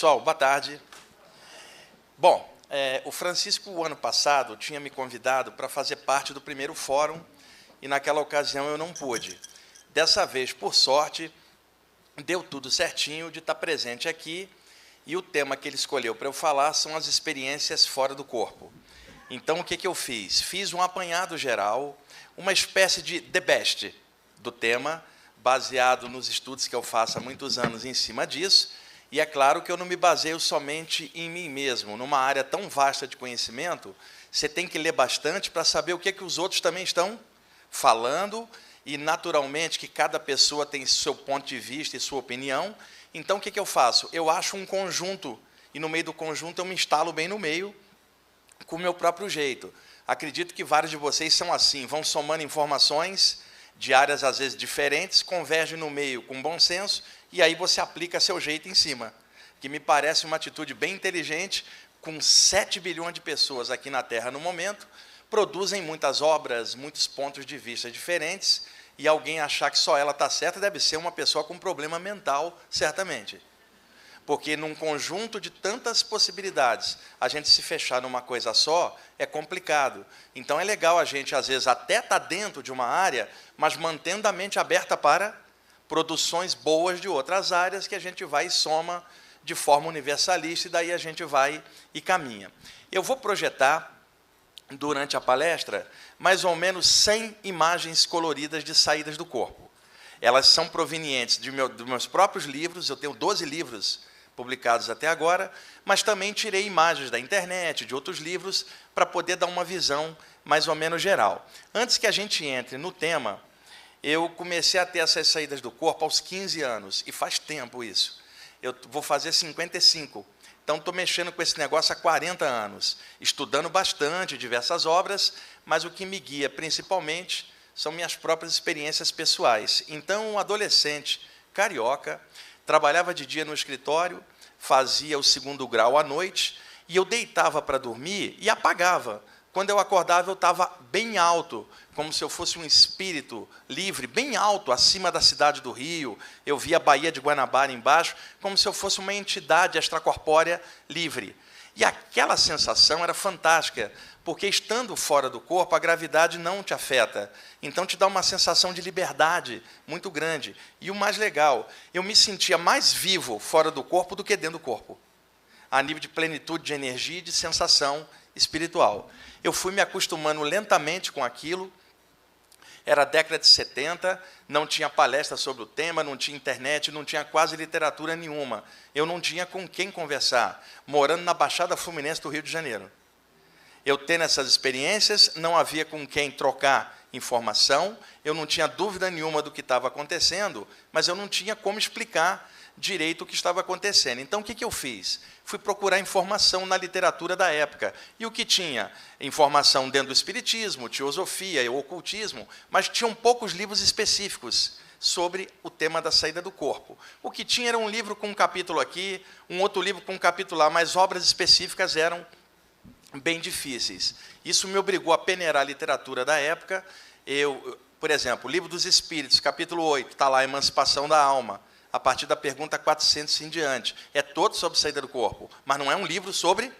Pessoal, boa tarde. Bom, é, o Francisco, o ano passado, tinha me convidado para fazer parte do primeiro fórum e, naquela ocasião, eu não pude. Dessa vez, por sorte, deu tudo certinho de estar presente aqui e o tema que ele escolheu para eu falar são as experiências fora do corpo. Então, o que, que eu fiz? Fiz um apanhado geral, uma espécie de the best do tema, baseado nos estudos que eu faço há muitos anos em cima disso. E é claro que eu não me baseio somente em mim mesmo. Numa área tão vasta de conhecimento, você tem que ler bastante para saber o que, é que os outros também estão falando e, naturalmente, que cada pessoa tem seu ponto de vista e sua opinião. Então, o que, que eu faço? Eu acho um conjunto, e no meio do conjunto eu me instalo bem no meio, com o meu próprio jeito. Acredito que vários de vocês são assim, vão somando informações de áreas às vezes diferentes, convergem no meio com bom senso e aí você aplica seu jeito em cima. Que me parece uma atitude bem inteligente, com 7 bilhões de pessoas aqui na Terra no momento, produzem muitas obras, muitos pontos de vista diferentes, e alguém achar que só ela está certa deve ser uma pessoa com problema mental, certamente. Porque num conjunto de tantas possibilidades, a gente se fechar numa coisa só é complicado. Então é legal a gente, às vezes, até estar tá dentro de uma área, mas mantendo a mente aberta para produções boas de outras áreas que a gente vai e soma de forma universalista e daí a gente vai e caminha. Eu vou projetar durante a palestra mais ou menos 100 imagens coloridas de saídas do corpo. Elas são provenientes de meu, dos meus próprios livros, eu tenho 12 livros publicados até agora, mas também tirei imagens da internet, de outros livros, para poder dar uma visão mais ou menos geral. Antes que a gente entre no tema, eu comecei a ter essas saídas do corpo aos 15 anos, e faz tempo isso. Eu vou fazer 55. Então, estou mexendo com esse negócio há 40 anos, estudando bastante diversas obras, mas o que me guia principalmente são minhas próprias experiências pessoais. Então, um adolescente carioca, trabalhava de dia no escritório, fazia o segundo grau à noite, e eu deitava para dormir e apagava. Quando eu acordava, eu estava bem alto, como se eu fosse um espírito livre, bem alto, acima da cidade do Rio. Eu via a Baía de Guanabara embaixo, como se eu fosse uma entidade extracorpórea livre. E aquela sensação era fantástica, porque estando fora do corpo, a gravidade não te afeta. Então te dá uma sensação de liberdade muito grande. E o mais legal, eu me sentia mais vivo fora do corpo do que dentro do corpo, a nível de plenitude de energia e de sensação espiritual. Eu fui me acostumando lentamente com aquilo. Era década de 70, não tinha palestra sobre o tema, não tinha internet, não tinha quase literatura nenhuma. Eu não tinha com quem conversar, morando na Baixada Fluminense do Rio de Janeiro eu tendo essas experiências, não havia com quem trocar informação, eu não tinha dúvida nenhuma do que estava acontecendo, mas eu não tinha como explicar direito o que estava acontecendo. Então, o que, que eu fiz? Fui procurar informação na literatura da época. E o que tinha? Informação dentro do Espiritismo, Teosofia e Ocultismo, mas tinham poucos livros específicos sobre o tema da saída do corpo. O que tinha era um livro com um capítulo aqui, um outro livro com um capítulo lá, mas obras específicas eram bem difíceis. Isso me obrigou a peneirar a literatura da época. Eu, por exemplo, o Livro dos Espíritos, capítulo 8, está lá, Emancipação da Alma, a partir da pergunta 400 em diante. É todo sobre saída do corpo, mas não é um livro sobre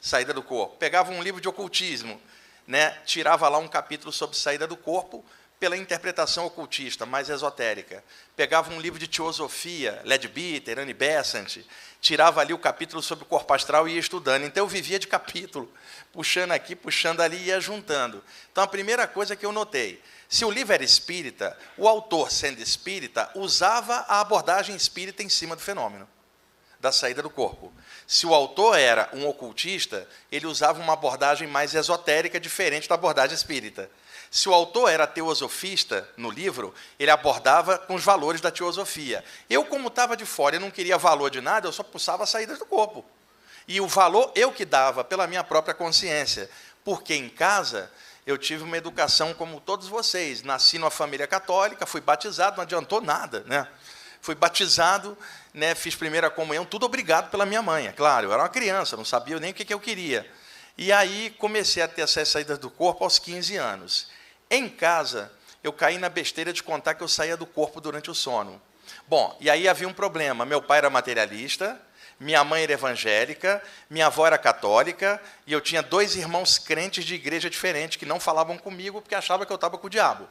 saída do corpo. Pegava um livro de ocultismo, né, tirava lá um capítulo sobre saída do corpo, pela interpretação ocultista, mais esotérica. Pegava um livro de teosofia, Ledbeater, Annie Besant, tirava ali o capítulo sobre o corpo astral e ia estudando. Então eu vivia de capítulo, puxando aqui, puxando ali e ia juntando. Então a primeira coisa que eu notei, se o livro era espírita, o autor, sendo espírita, usava a abordagem espírita em cima do fenômeno da saída do corpo. Se o autor era um ocultista, ele usava uma abordagem mais esotérica, diferente da abordagem espírita. Se o autor era teosofista no livro, ele abordava com os valores da teosofia. Eu, como estava de fora e não queria valor de nada, eu só pulsava as saídas do corpo. E o valor eu que dava pela minha própria consciência. Porque em casa eu tive uma educação como todos vocês. Nasci numa família católica, fui batizado, não adiantou nada. Né? Fui batizado, né, fiz primeira comunhão, tudo obrigado pela minha mãe, é claro. Eu era uma criança, não sabia nem o que, eu queria. E aí comecei a ter essas saídas do corpo aos 15 anos. Em casa, eu caí na besteira de contar que eu saía do corpo durante o sono. Bom, e aí havia um problema. Meu pai era materialista, minha mãe era evangélica, minha avó era católica, e eu tinha dois irmãos crentes de igreja diferente que não falavam comigo porque achavam que eu estava com o diabo.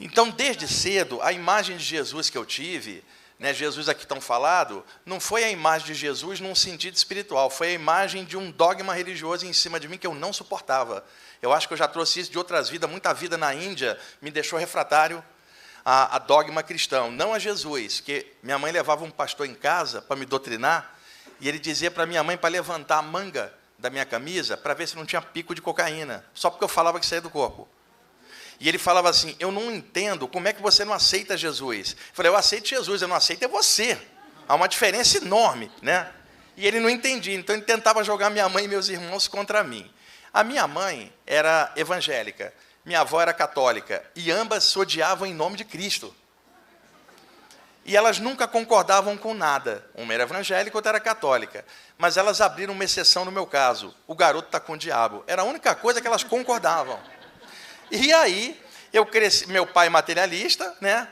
Então, desde cedo, a imagem de Jesus que eu tive, né, Jesus aqui tão falado, não foi a imagem de Jesus num sentido espiritual, foi a imagem de um dogma religioso em cima de mim que eu não suportava. Eu acho que eu já trouxe isso de outras vidas, muita vida na Índia me deixou refratário a, a dogma cristão, não a Jesus, que minha mãe levava um pastor em casa para me doutrinar, e ele dizia para minha mãe para levantar a manga da minha camisa para ver se não tinha pico de cocaína, só porque eu falava que saía do corpo. E ele falava assim: Eu não entendo como é que você não aceita Jesus. Eu falei: Eu aceito Jesus, eu não aceito é você. Há uma diferença enorme, né? E ele não entendia, então ele tentava jogar minha mãe e meus irmãos contra mim. A minha mãe era evangélica, minha avó era católica, e ambas se odiavam em nome de Cristo. E elas nunca concordavam com nada. Uma era evangélica, outra era católica. Mas elas abriram uma exceção no meu caso. O garoto está com o diabo. Era a única coisa que elas concordavam. E aí, eu cresci, meu pai materialista, né?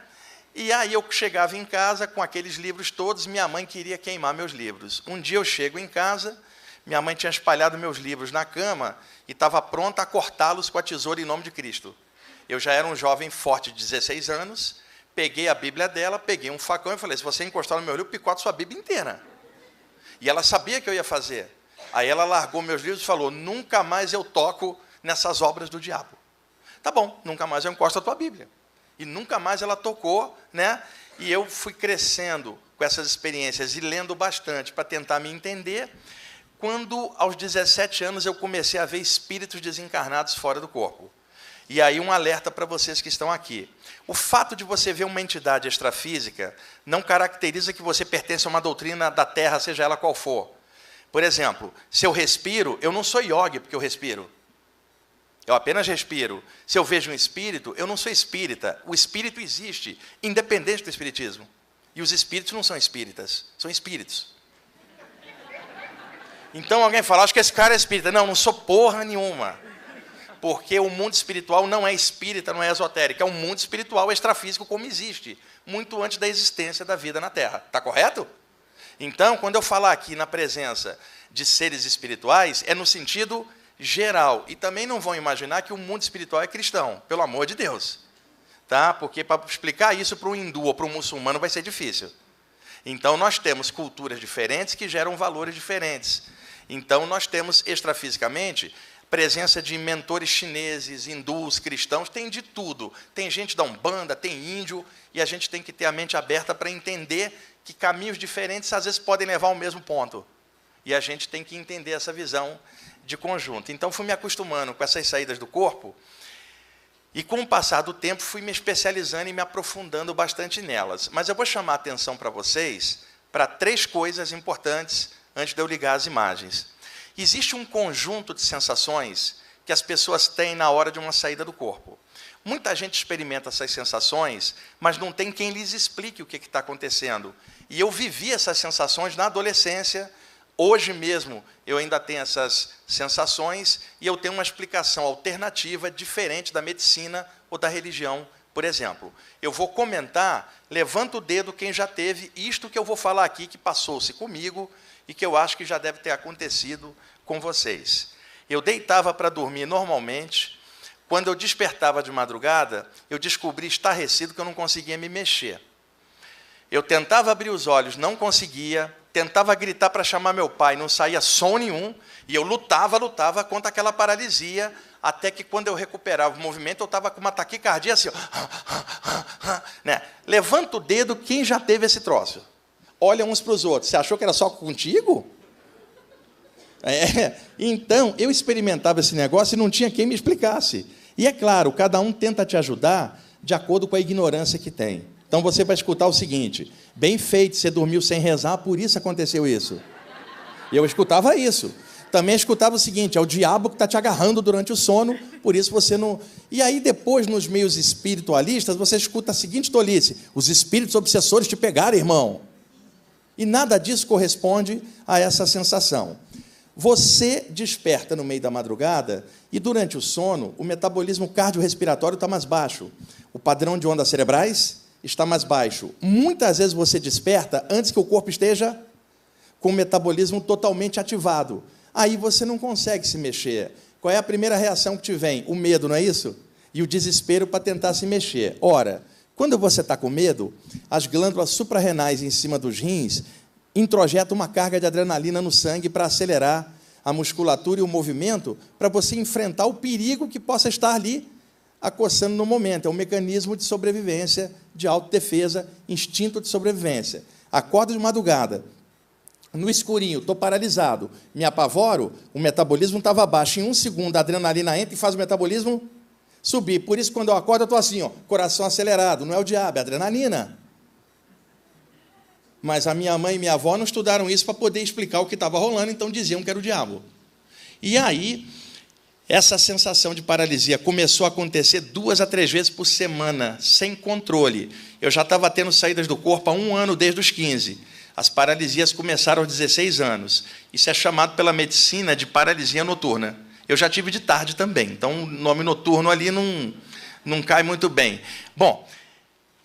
E aí eu chegava em casa com aqueles livros todos, minha mãe queria queimar meus livros. Um dia eu chego em casa, minha mãe tinha espalhado meus livros na cama e estava pronta a cortá-los com a tesoura em nome de Cristo. Eu já era um jovem forte de 16 anos, peguei a Bíblia dela, peguei um facão e falei: se você encostar no meu livro, picoto sua Bíblia inteira. E ela sabia que eu ia fazer. Aí ela largou meus livros e falou: nunca mais eu toco nessas obras do diabo. Tá bom, nunca mais eu encosto a tua Bíblia. E nunca mais ela tocou, né? E eu fui crescendo com essas experiências e lendo bastante para tentar me entender. Quando, aos 17 anos, eu comecei a ver espíritos desencarnados fora do corpo. E aí, um alerta para vocês que estão aqui. O fato de você ver uma entidade extrafísica não caracteriza que você pertence a uma doutrina da Terra, seja ela qual for. Por exemplo, se eu respiro, eu não sou yogi porque eu respiro. Eu apenas respiro. Se eu vejo um espírito, eu não sou espírita. O espírito existe, independente do espiritismo. E os espíritos não são espíritas, são espíritos. Então alguém fala, acho que esse cara é espírita. Não, não sou porra nenhuma. Porque o mundo espiritual não é espírita, não é esotérico. É um mundo espiritual extrafísico como existe, muito antes da existência da vida na Terra. Está correto? Então, quando eu falar aqui na presença de seres espirituais, é no sentido geral. E também não vão imaginar que o mundo espiritual é cristão, pelo amor de Deus. Tá? Porque para explicar isso para um hindu ou para um muçulmano vai ser difícil. Então, nós temos culturas diferentes que geram valores diferentes. Então, nós temos extrafisicamente presença de mentores chineses, hindus, cristãos, tem de tudo. Tem gente da Umbanda, tem índio, e a gente tem que ter a mente aberta para entender que caminhos diferentes às vezes podem levar ao mesmo ponto. E a gente tem que entender essa visão de conjunto. Então, fui me acostumando com essas saídas do corpo, e com o passar do tempo, fui me especializando e me aprofundando bastante nelas. Mas eu vou chamar a atenção para vocês para três coisas importantes antes de eu ligar as imagens. Existe um conjunto de sensações que as pessoas têm na hora de uma saída do corpo. Muita gente experimenta essas sensações, mas não tem quem lhes explique o que está acontecendo. E eu vivi essas sensações na adolescência, Hoje mesmo eu ainda tenho essas sensações e eu tenho uma explicação alternativa diferente da medicina ou da religião, por exemplo. Eu vou comentar, levanta o dedo quem já teve isto que eu vou falar aqui que passou-se comigo e que eu acho que já deve ter acontecido com vocês. Eu deitava para dormir normalmente, quando eu despertava de madrugada, eu descobri estarrecido que eu não conseguia me mexer. Eu tentava abrir os olhos, não conseguia, tentava gritar para chamar meu pai, não saía som nenhum, e eu lutava, lutava contra aquela paralisia, até que quando eu recuperava o movimento, eu estava com uma taquicardia assim, ó, né? levanta o dedo quem já teve esse troço. Olha uns para os outros. Você achou que era só contigo? É, então, eu experimentava esse negócio e não tinha quem me explicasse. E é claro, cada um tenta te ajudar de acordo com a ignorância que tem. Então você vai escutar o seguinte: bem feito, você dormiu sem rezar, por isso aconteceu isso. Eu escutava isso. Também escutava o seguinte: é o diabo que está te agarrando durante o sono, por isso você não. E aí, depois, nos meios espiritualistas, você escuta a seguinte tolice: os espíritos obsessores te pegaram, irmão. E nada disso corresponde a essa sensação. Você desperta no meio da madrugada e, durante o sono, o metabolismo cardiorrespiratório está mais baixo. O padrão de ondas cerebrais está mais baixo. Muitas vezes você desperta antes que o corpo esteja com o metabolismo totalmente ativado. Aí você não consegue se mexer. Qual é a primeira reação que te vem? O medo, não é isso? E o desespero para tentar se mexer. Ora, quando você está com medo, as glândulas suprarrenais em cima dos rins introjetam uma carga de adrenalina no sangue para acelerar a musculatura e o movimento para você enfrentar o perigo que possa estar ali acossando no momento. É um mecanismo de sobrevivência, de autodefesa, instinto de sobrevivência. Acordo de madrugada, no escurinho, estou paralisado, me apavoro, o metabolismo estava baixo. Em um segundo, a adrenalina entra e faz o metabolismo subir. Por isso, quando eu acordo, eu estou assim, ó, coração acelerado. Não é o diabo, é adrenalina. Mas a minha mãe e minha avó não estudaram isso para poder explicar o que estava rolando, então diziam que era o diabo. E aí, essa sensação de paralisia começou a acontecer duas a três vezes por semana, sem controle. Eu já estava tendo saídas do corpo há um ano, desde os 15. As paralisias começaram aos 16 anos. Isso é chamado pela medicina de paralisia noturna. Eu já tive de tarde também, então o nome noturno ali não, não cai muito bem. Bom,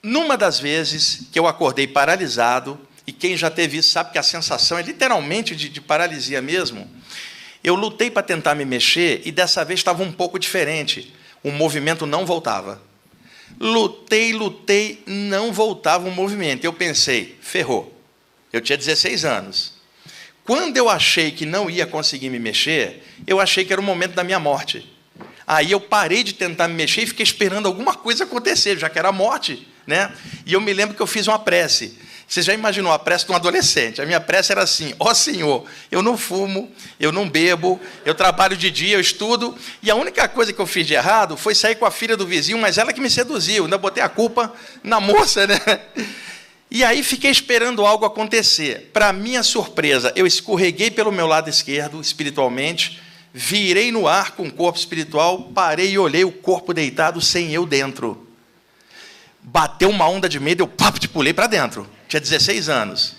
numa das vezes que eu acordei paralisado, e quem já teve isso sabe que a sensação é literalmente de, de paralisia mesmo. Eu lutei para tentar me mexer e dessa vez estava um pouco diferente. O movimento não voltava. Lutei, lutei, não voltava o movimento. Eu pensei, ferrou. Eu tinha 16 anos. Quando eu achei que não ia conseguir me mexer, eu achei que era o momento da minha morte. Aí eu parei de tentar me mexer e fiquei esperando alguma coisa acontecer, já que era a morte. Né? E eu me lembro que eu fiz uma prece. Você já imaginou a prece de um adolescente? A minha prece era assim: Ó oh, Senhor, eu não fumo, eu não bebo, eu trabalho de dia, eu estudo, e a única coisa que eu fiz de errado foi sair com a filha do vizinho, mas ela que me seduziu, ainda botei a culpa na moça, né? E aí fiquei esperando algo acontecer. Para minha surpresa, eu escorreguei pelo meu lado esquerdo, espiritualmente, virei no ar com o corpo espiritual, parei e olhei o corpo deitado sem eu dentro. Bateu uma onda de medo, eu papo de pulei para dentro tinha 16 anos.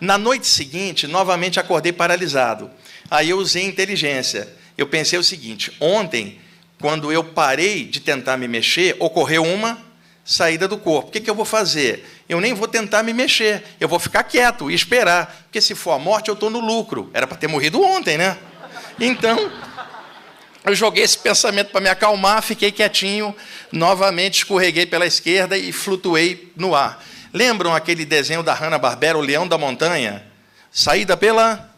Na noite seguinte, novamente acordei paralisado. Aí eu usei inteligência. Eu pensei o seguinte: ontem, quando eu parei de tentar me mexer, ocorreu uma saída do corpo. O que, que eu vou fazer? Eu nem vou tentar me mexer, eu vou ficar quieto e esperar. Porque se for a morte, eu estou no lucro. Era para ter morrido ontem, né? Então, eu joguei esse pensamento para me acalmar, fiquei quietinho, novamente escorreguei pela esquerda e flutuei no ar. Lembram aquele desenho da Hanna-Barbera, O Leão da Montanha? Saída pela...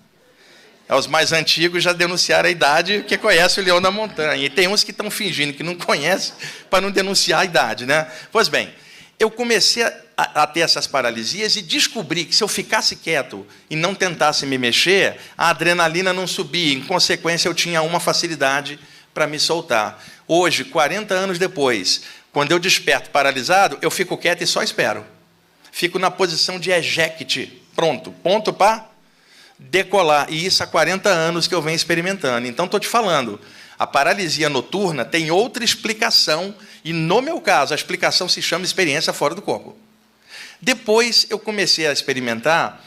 É, os mais antigos já denunciaram a idade que conhece o Leão da Montanha. E tem uns que estão fingindo que não conhecem para não denunciar a idade. Né? Pois bem, eu comecei a, a, ter essas paralisias e descobri que se eu ficasse quieto e não tentasse me mexer, a adrenalina não subia. Em consequência, eu tinha uma facilidade para me soltar. Hoje, 40 anos depois, quando eu desperto paralisado, eu fico quieto e só espero fico na posição de eject. Pronto, ponto para decolar. E isso há 40 anos que eu venho experimentando. Então, estou te falando, a paralisia noturna tem outra explicação, e no meu caso, a explicação se chama experiência fora do corpo. Depois eu comecei a experimentar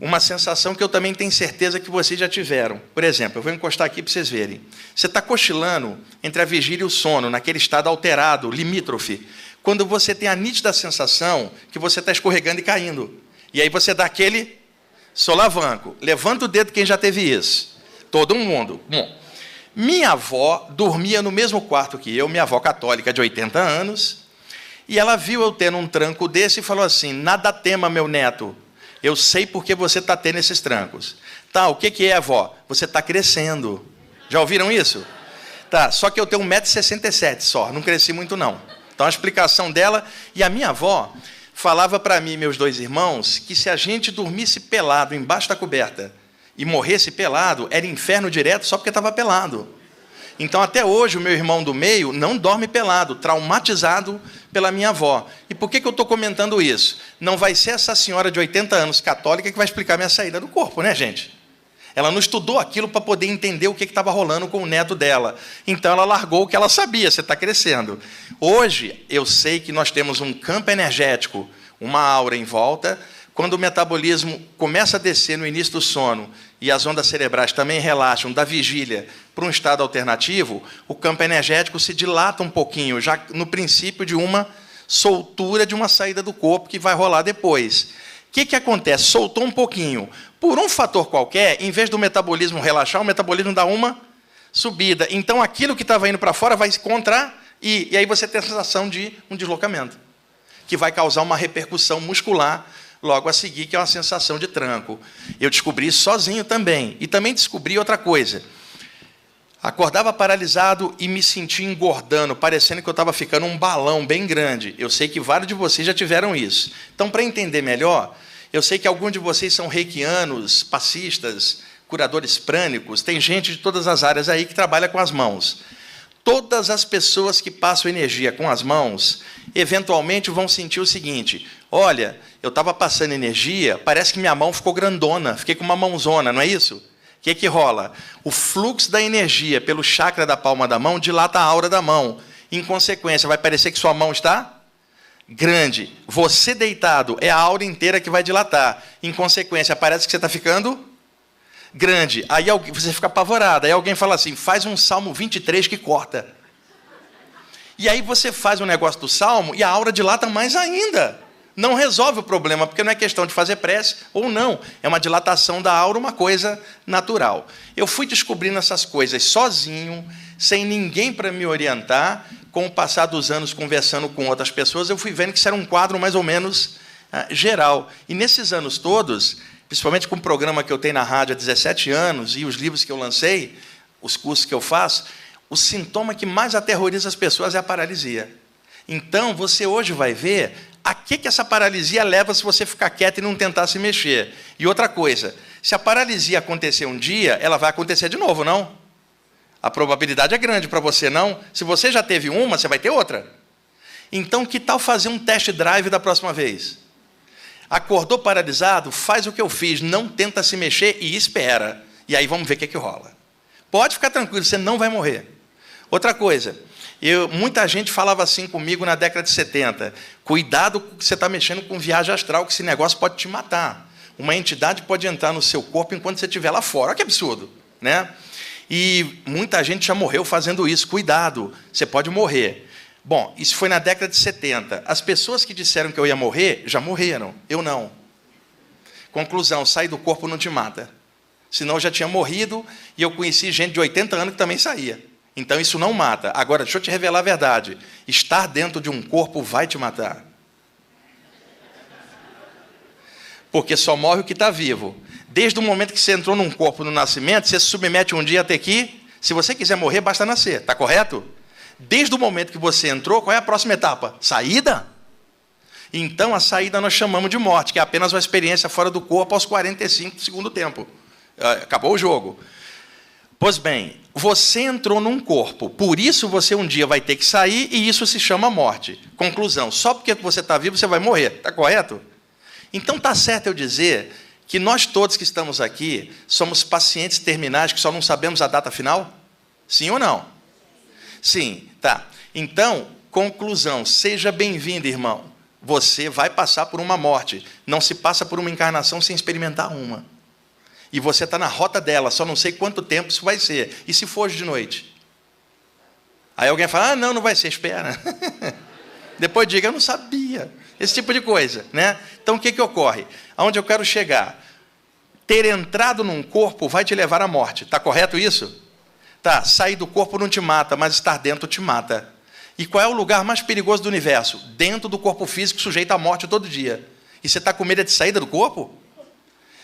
uma sensação que eu também tenho certeza que vocês já tiveram. Por exemplo, eu vou encostar aqui para vocês verem. Você está cochilando entre a vigília e o sono, naquele estado alterado, limítrofe quando você tem a nítida sensação que você está escorregando e caindo. E aí você dá aquele solavanco. Levanta o dedo quem já teve isso. Todo mundo. Bom, minha avó dormia no mesmo quarto que eu, minha avó católica de 80 anos, e ela viu eu tendo um tranco desse e falou assim: Nada tema, meu neto, eu sei porque você está tendo esses trancos. Tá, o que, que é, avó? Você está crescendo. Já ouviram isso? Tá, só que eu tenho 1,67m só, não cresci muito não. Então a explicação dela, e a minha avó falava para mim e meus dois irmãos que se a gente dormisse pelado embaixo da coberta e morresse pelado, era inferno direto só porque estava pelado. Então, até hoje, o meu irmão do meio não dorme pelado, traumatizado pela minha avó. E por que, que eu estou comentando isso? Não vai ser essa senhora de 80 anos católica que vai explicar minha saída do corpo, né, gente? Ela não estudou aquilo para poder entender o que estava rolando com o neto dela. Então ela largou o que ela sabia, você está crescendo. Hoje, eu sei que nós temos um campo energético, uma aura em volta. Quando o metabolismo começa a descer no início do sono e as ondas cerebrais também relaxam da vigília para um estado alternativo, o campo energético se dilata um pouquinho, já no princípio de uma soltura de uma saída do corpo que vai rolar depois. O que, que acontece? Soltou um pouquinho. Por um fator qualquer, em vez do metabolismo relaxar, o metabolismo dá uma subida. Então, aquilo que estava indo para fora vai se contrair, e aí você tem a sensação de um deslocamento, que vai causar uma repercussão muscular logo a seguir, que é uma sensação de tranco. Eu descobri sozinho também. E também descobri outra coisa. Acordava paralisado e me sentia engordando, parecendo que eu estava ficando um balão bem grande. Eu sei que vários de vocês já tiveram isso. Então, para entender melhor, eu sei que alguns de vocês são reikianos, passistas, curadores prânicos, tem gente de todas as áreas aí que trabalha com as mãos. Todas as pessoas que passam energia com as mãos, eventualmente vão sentir o seguinte: olha, eu estava passando energia, parece que minha mão ficou grandona, fiquei com uma mãozona, não é isso? Que, que rola? O fluxo da energia pelo chakra da palma da mão dilata a aura da mão. Em consequência, vai parecer que sua mão está grande. Você deitado é a aura inteira que vai dilatar. Em consequência, parece que você está ficando grande. Aí você fica apavorado. Aí alguém fala assim: faz um Salmo 23 que corta. E aí você faz um negócio do Salmo e a aura dilata mais ainda não resolve o problema, porque não é questão de fazer prece ou não. É uma dilatação da aura, uma coisa natural. Eu fui descobrindo essas coisas sozinho, sem ninguém para me orientar. Com o passar dos anos, conversando com outras pessoas, eu fui vendo que isso era um quadro mais ou menos ah, geral. E nesses anos todos, principalmente com o programa que eu tenho na rádio há 17 anos e os livros que eu lancei, os cursos que eu faço, o sintoma que mais aterroriza as pessoas é a paralisia. Então, você hoje vai ver a que, que essa paralisia leva se você ficar quieto e não tentar se mexer. E outra coisa, se a paralisia acontecer um dia, ela vai acontecer de novo, não? A probabilidade é grande para você, não? Se você já teve uma, você vai ter outra. Então, que tal fazer um test drive da próxima vez? Acordou paralisado? Faz o que eu fiz, não tenta se mexer e espera. E aí vamos ver o que, que rola. Pode ficar tranquilo, você não vai morrer. Outra coisa, eu, muita gente falava assim comigo na década de 70. Cuidado que você está mexendo com viagem astral, que esse negócio pode te matar. Uma entidade pode entrar no seu corpo enquanto você estiver lá fora. Olha que absurdo. Né? E muita gente já morreu fazendo isso. Cuidado, você pode morrer. Bom, isso foi na década de 70. As pessoas que disseram que eu ia morrer já morreram. Eu não. Conclusão: sair do corpo não te mata. Senão eu já tinha morrido e eu conheci gente de 80 anos que também saía. Então isso não mata. Agora, deixa eu te revelar a verdade: estar dentro de um corpo vai te matar. Porque só morre o que está vivo. Desde o momento que você entrou num corpo no nascimento, você se submete um dia a ter que. Se você quiser morrer, basta nascer. Está correto? Desde o momento que você entrou, qual é a próxima etapa? Saída? Então, a saída nós chamamos de morte, que é apenas uma experiência fora do corpo aos 45 do segundo tempo. Ah, acabou o jogo. Pois bem, você entrou num corpo, por isso você um dia vai ter que sair e isso se chama morte. Conclusão: só porque você está vivo você vai morrer, está correto? Então está certo eu dizer que nós todos que estamos aqui somos pacientes terminais que só não sabemos a data final? Sim ou não? Sim, tá. Então, conclusão: seja bem-vindo, irmão. Você vai passar por uma morte. Não se passa por uma encarnação sem experimentar uma. E você está na rota dela, só não sei quanto tempo isso vai ser. E se for de noite? Aí alguém fala: ah, não, não vai ser, espera. Depois diga: eu não sabia. Esse tipo de coisa. Né? Então o que, que ocorre? Aonde eu quero chegar? Ter entrado num corpo vai te levar à morte. Está correto isso? Tá, sair do corpo não te mata, mas estar dentro te mata. E qual é o lugar mais perigoso do universo? Dentro do corpo físico, sujeito à morte todo dia. E você está com medo de saída do corpo?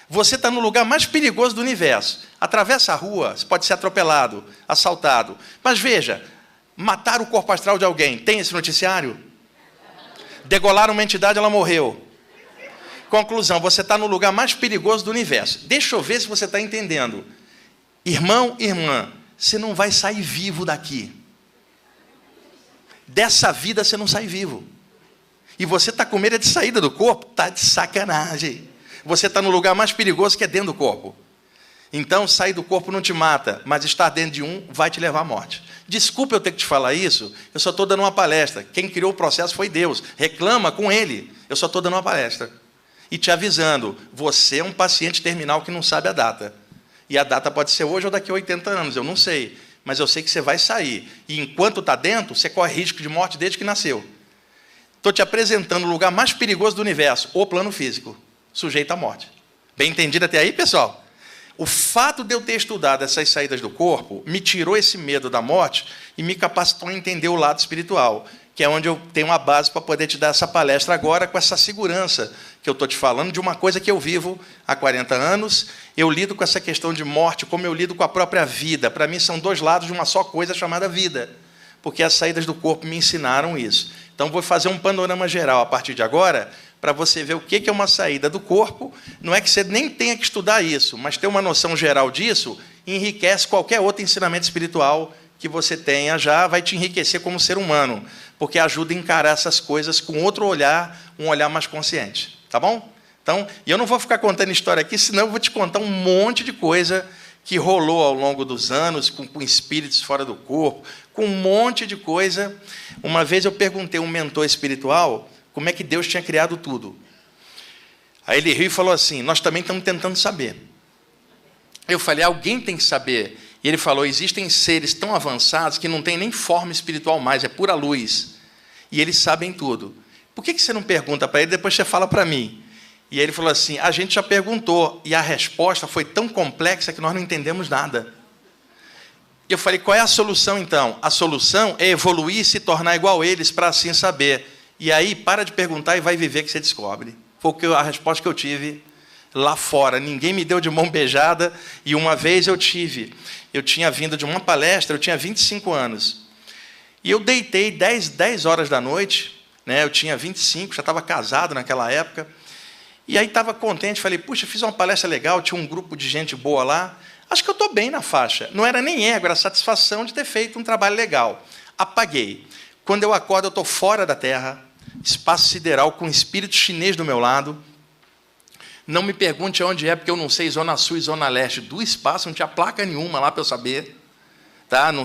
Você está no lugar mais perigoso do universo. Atravessa a rua, você pode ser atropelado, assaltado. Mas veja, matar o corpo astral de alguém, tem esse noticiário? Degolar uma entidade, ela morreu. Conclusão, você está no lugar mais perigoso do universo. Deixa eu ver se você está entendendo. Irmão, irmã, você não vai sair vivo daqui. Dessa vida você não sai vivo. E você está com medo de saída do corpo? Está de sacanagem você está no lugar mais perigoso que é dentro do corpo. Então, sair do corpo não te mata, mas estar dentro de um vai te levar à morte. Desculpa eu ter que te falar isso, eu só estou dando uma palestra. Quem criou o processo foi Deus. Reclama com Ele. Eu só estou dando uma palestra. E te avisando, você é um paciente terminal que não sabe a data. E a data pode ser hoje ou daqui a 80 anos, eu não sei. Mas eu sei que você vai sair. E enquanto está dentro, você corre risco de morte desde que nasceu. estou te apresentando o lugar mais perigoso do universo, o plano físico, sujeito à morte. Bem entendido até aí, pessoal? O fato de eu ter estudado essas saídas do corpo me tirou esse medo da morte e me capacitou a entender o lado espiritual, que é onde eu tenho uma base para poder te dar essa palestra agora com essa segurança que eu estou te falando de uma coisa que eu vivo há 40 anos. Eu lido com essa questão de morte como eu lido com a própria vida. Para mim, são dois lados de uma só coisa chamada vida, porque as saídas do corpo me ensinaram isso. Então, vou fazer um panorama geral a partir de agora para você ver o que é uma saída do corpo. Não é que você nem tenha que estudar isso, mas ter uma noção geral disso enriquece qualquer outro ensinamento espiritual que você tenha já, vai te enriquecer como ser humano, porque ajuda a encarar essas coisas com outro olhar, um olhar mais consciente. Tá bom? Então, e eu não vou ficar contando história aqui, senão eu vou te contar um monte de coisa que rolou ao longo dos anos, com, com espíritos fora do corpo, com um monte de coisa. Uma vez eu perguntei a um mentor espiritual como é que Deus tinha criado tudo. Aí ele riu e falou assim: Nós também estamos tentando saber. Eu falei: Alguém tem que saber. E ele falou: Existem seres tão avançados que não tem nem forma espiritual mais, é pura luz. E eles sabem tudo. Por que você não pergunta para ele, depois você fala para mim? E ele falou assim: A gente já perguntou, e a resposta foi tão complexa que nós não entendemos nada. Eu falei: Qual é a solução então? A solução é evoluir e se tornar igual a eles para assim saber. E aí, para de perguntar e vai viver que você descobre. Foi a resposta que eu tive lá fora. Ninguém me deu de mão beijada. E uma vez eu tive. Eu tinha vindo de uma palestra, eu tinha 25 anos. E eu deitei 10, 10 horas da noite. Né? Eu tinha 25, já estava casado naquela época. E aí estava contente, falei, puxa, fiz uma palestra legal, tinha um grupo de gente boa lá. Acho que eu estou bem na faixa. Não era nem ego, era satisfação de ter feito um trabalho legal. Apaguei. Quando eu acordo, eu estou fora da Terra, espaço sideral, com um espírito chinês do meu lado. Não me pergunte onde é, porque eu não sei Zona Sul e Zona Leste do espaço, não tinha placa nenhuma lá para eu saber. Tá? Não,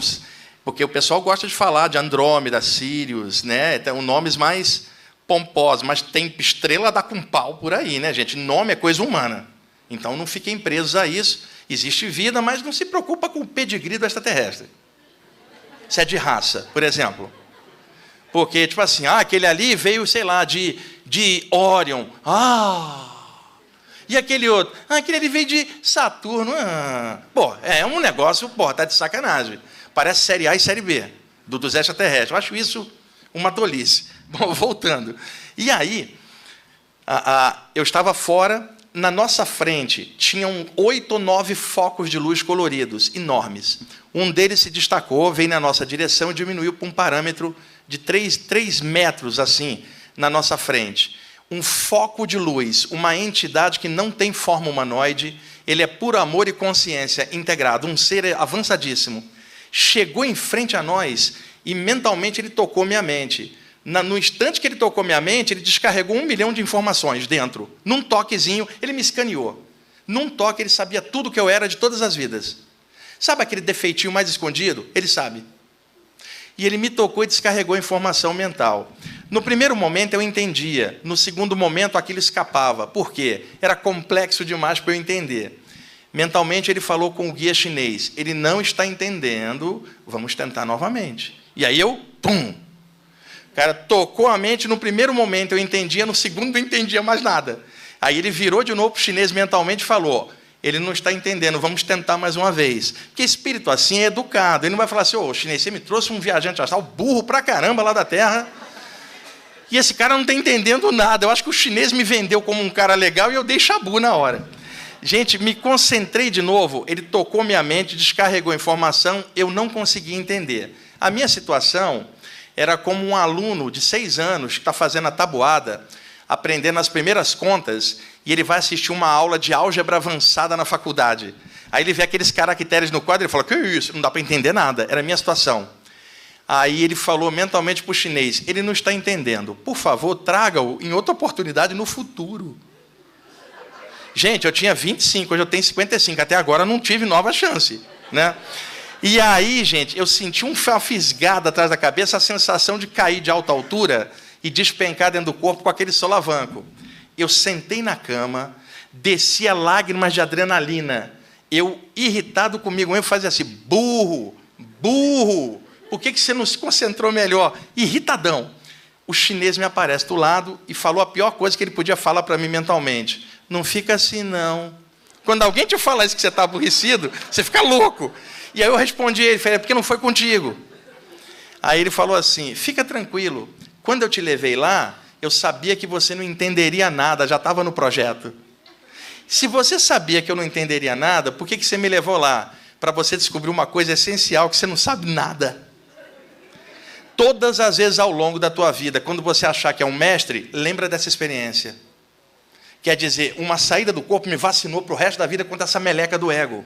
porque o pessoal gosta de falar de Andrômeda, Sirius, né? Então, nomes mais pomposos, mas tem estrela da com pau por aí, né, gente? Nome é coisa humana. Então não fiquem presos a isso. Existe vida, mas não se preocupa com o pedigree do extraterrestre. Se é de raça, por exemplo. Porque, tipo assim, ah, aquele ali veio, sei lá, de, de Orion. Ah! E aquele outro? Ah, aquele ali veio de Saturno. Ah. Pô, é um negócio, pô, tá de sacanagem. Parece série A e série B, do, dos extraterrestres. Eu acho isso uma tolice. Bom, voltando. E aí, a, a, eu estava fora, na nossa frente tinham oito ou nove focos de luz coloridos, enormes. Um deles se destacou, veio na nossa direção e diminuiu para um parâmetro de 3, 3 metros assim na nossa frente. Um foco de luz, uma entidade que não tem forma humanoide, ele é puro amor e consciência integrado, um ser avançadíssimo. Chegou em frente a nós e mentalmente ele tocou minha mente. no instante que ele tocou minha mente, ele descarregou um milhão de informações dentro. Num toquezinho, ele me escaneou. Num toque, ele sabia tudo que eu era de todas as vidas. Sabe aquele defeitinho mais escondido? Ele sabe e ele me tocou e descarregou informação mental. No primeiro momento eu entendia, no segundo momento aquilo escapava. Por quê? Era complexo demais para eu entender. Mentalmente ele falou com o guia chinês: ele não está entendendo, vamos tentar novamente. E aí eu, pum! Cara tocou a mente no primeiro momento, eu entendia, no segundo não entendia mais nada. Aí ele virou de novo para o chinês mentalmente e falou: ele não está entendendo, vamos tentar mais uma vez. Porque espírito assim é educado. Ele não vai falar assim, ô, oh, chinês, você me trouxe um viajante astral burro pra caramba lá da Terra. E esse cara não está entendendo nada. Eu acho que o chinês me vendeu como um cara legal e eu dei chabu na hora. Gente, me concentrei de novo, ele tocou minha mente, descarregou informação, eu não consegui entender. A minha situação era como um aluno de seis anos que está fazendo a tabuada, aprendendo as primeiras contas, e ele vai assistir uma aula de álgebra avançada na faculdade. Aí ele vê aqueles caracteres no quadro e fala: Que isso? Não dá para entender nada. Era a minha situação. Aí ele falou mentalmente para o chinês: Ele não está entendendo. Por favor, traga-o em outra oportunidade no futuro. Gente, eu tinha 25, hoje eu tenho 55. Até agora não tive nova chance. Né? E aí, gente, eu senti um fisgado atrás da cabeça, a sensação de cair de alta altura e despencar dentro do corpo com aquele solavanco. Eu sentei na cama, descia lágrimas de adrenalina. Eu, irritado comigo mesmo, fazia assim: burro, burro, por que, que você não se concentrou melhor? Irritadão. o chinês me aparece do lado e falou a pior coisa que ele podia falar para mim mentalmente. Não fica assim, não. Quando alguém te fala isso que você está aborrecido, você fica louco. E aí eu respondi ele, falei, é porque não foi contigo. Aí ele falou assim: fica tranquilo, quando eu te levei lá, eu sabia que você não entenderia nada, já estava no projeto. Se você sabia que eu não entenderia nada, por que, que você me levou lá? Para você descobrir uma coisa essencial que você não sabe nada. Todas as vezes ao longo da tua vida, quando você achar que é um mestre, lembra dessa experiência. Quer dizer, uma saída do corpo me vacinou para o resto da vida contra essa meleca do ego,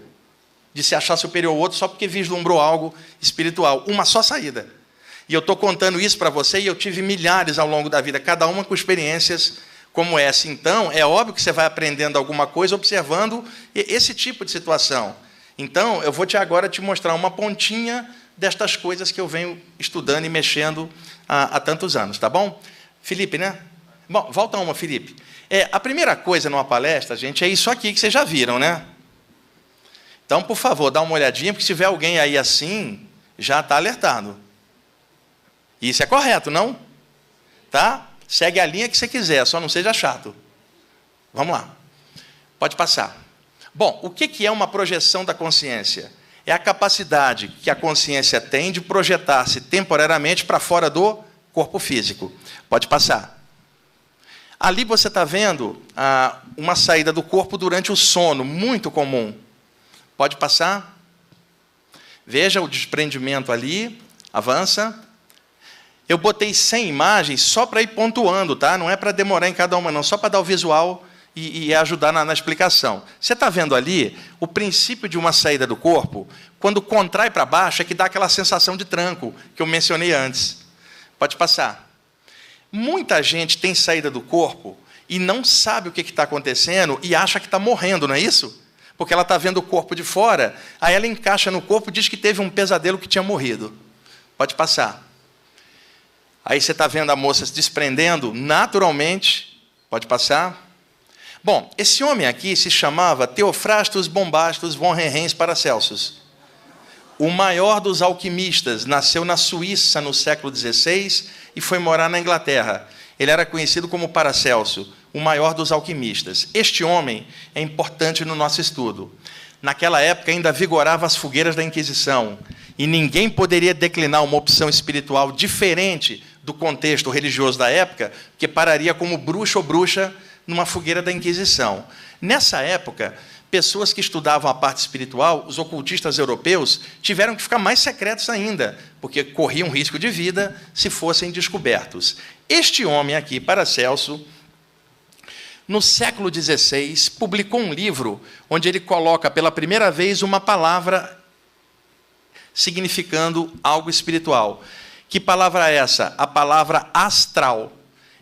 de se achar superior ao outro só porque vislumbrou algo espiritual. Uma só saída. E eu estou contando isso para você e eu tive milhares ao longo da vida, cada uma com experiências como essa. Então, é óbvio que você vai aprendendo alguma coisa observando esse tipo de situação. Então, eu vou te agora te mostrar uma pontinha destas coisas que eu venho estudando e mexendo há, há tantos anos, tá bom? Felipe, né? Bom, volta uma, Felipe. É, a primeira coisa numa palestra, gente, é isso aqui que vocês já viram, né? Então, por favor, dá uma olhadinha, porque se tiver alguém aí assim, já está alertado. Isso é correto, não? Tá? Segue a linha que você quiser, só não seja chato. Vamos lá. Pode passar. Bom, o que é uma projeção da consciência? é a capacidade que a consciência tem de projetar-se temporariamente para fora do corpo físico. Pode passar. Ali você está vendo ah, uma saída do corpo durante o sono, muito comum. Pode passar. Veja o desprendimento ali. Avança. Eu botei 100 imagens só para ir pontuando, tá? Não é para demorar em cada uma, não, só para dar o visual e, e ajudar na, na, explicação. Você está vendo ali o princípio de uma saída do corpo, quando contrai para baixo, é que dá aquela sensação de tranco que eu mencionei antes. Pode passar. Muita gente tem saída do corpo e não sabe o que está acontecendo e acha que está morrendo, não é isso? Porque ela está vendo o corpo de fora, aí ela encaixa no corpo e diz que teve um pesadelo que tinha morrido. Pode passar. Aí você está vendo a moça se desprendendo naturalmente. Pode passar. Bom, esse homem aqui se chamava Teofrastus Bombastus von Rehens Paracelsus. O maior dos alquimistas, nasceu na Suíça no século XVI e foi morar na Inglaterra. Ele era conhecido como Paracelso, o maior dos alquimistas. Este homem é importante no nosso estudo. Naquela época ainda vigorava as fogueiras da Inquisição, e ninguém poderia declinar uma opção espiritual diferente do contexto religioso da época, que pararia como bruxo ou bruxa numa fogueira da Inquisição. Nessa época, pessoas que estudavam a parte espiritual, os ocultistas europeus, tiveram que ficar mais secretos ainda, porque corriam risco de vida se fossem descobertos. Este homem aqui, Paracelso, no século XVI, publicou um livro onde ele coloca pela primeira vez uma palavra significando algo espiritual. Que palavra é essa? A palavra astral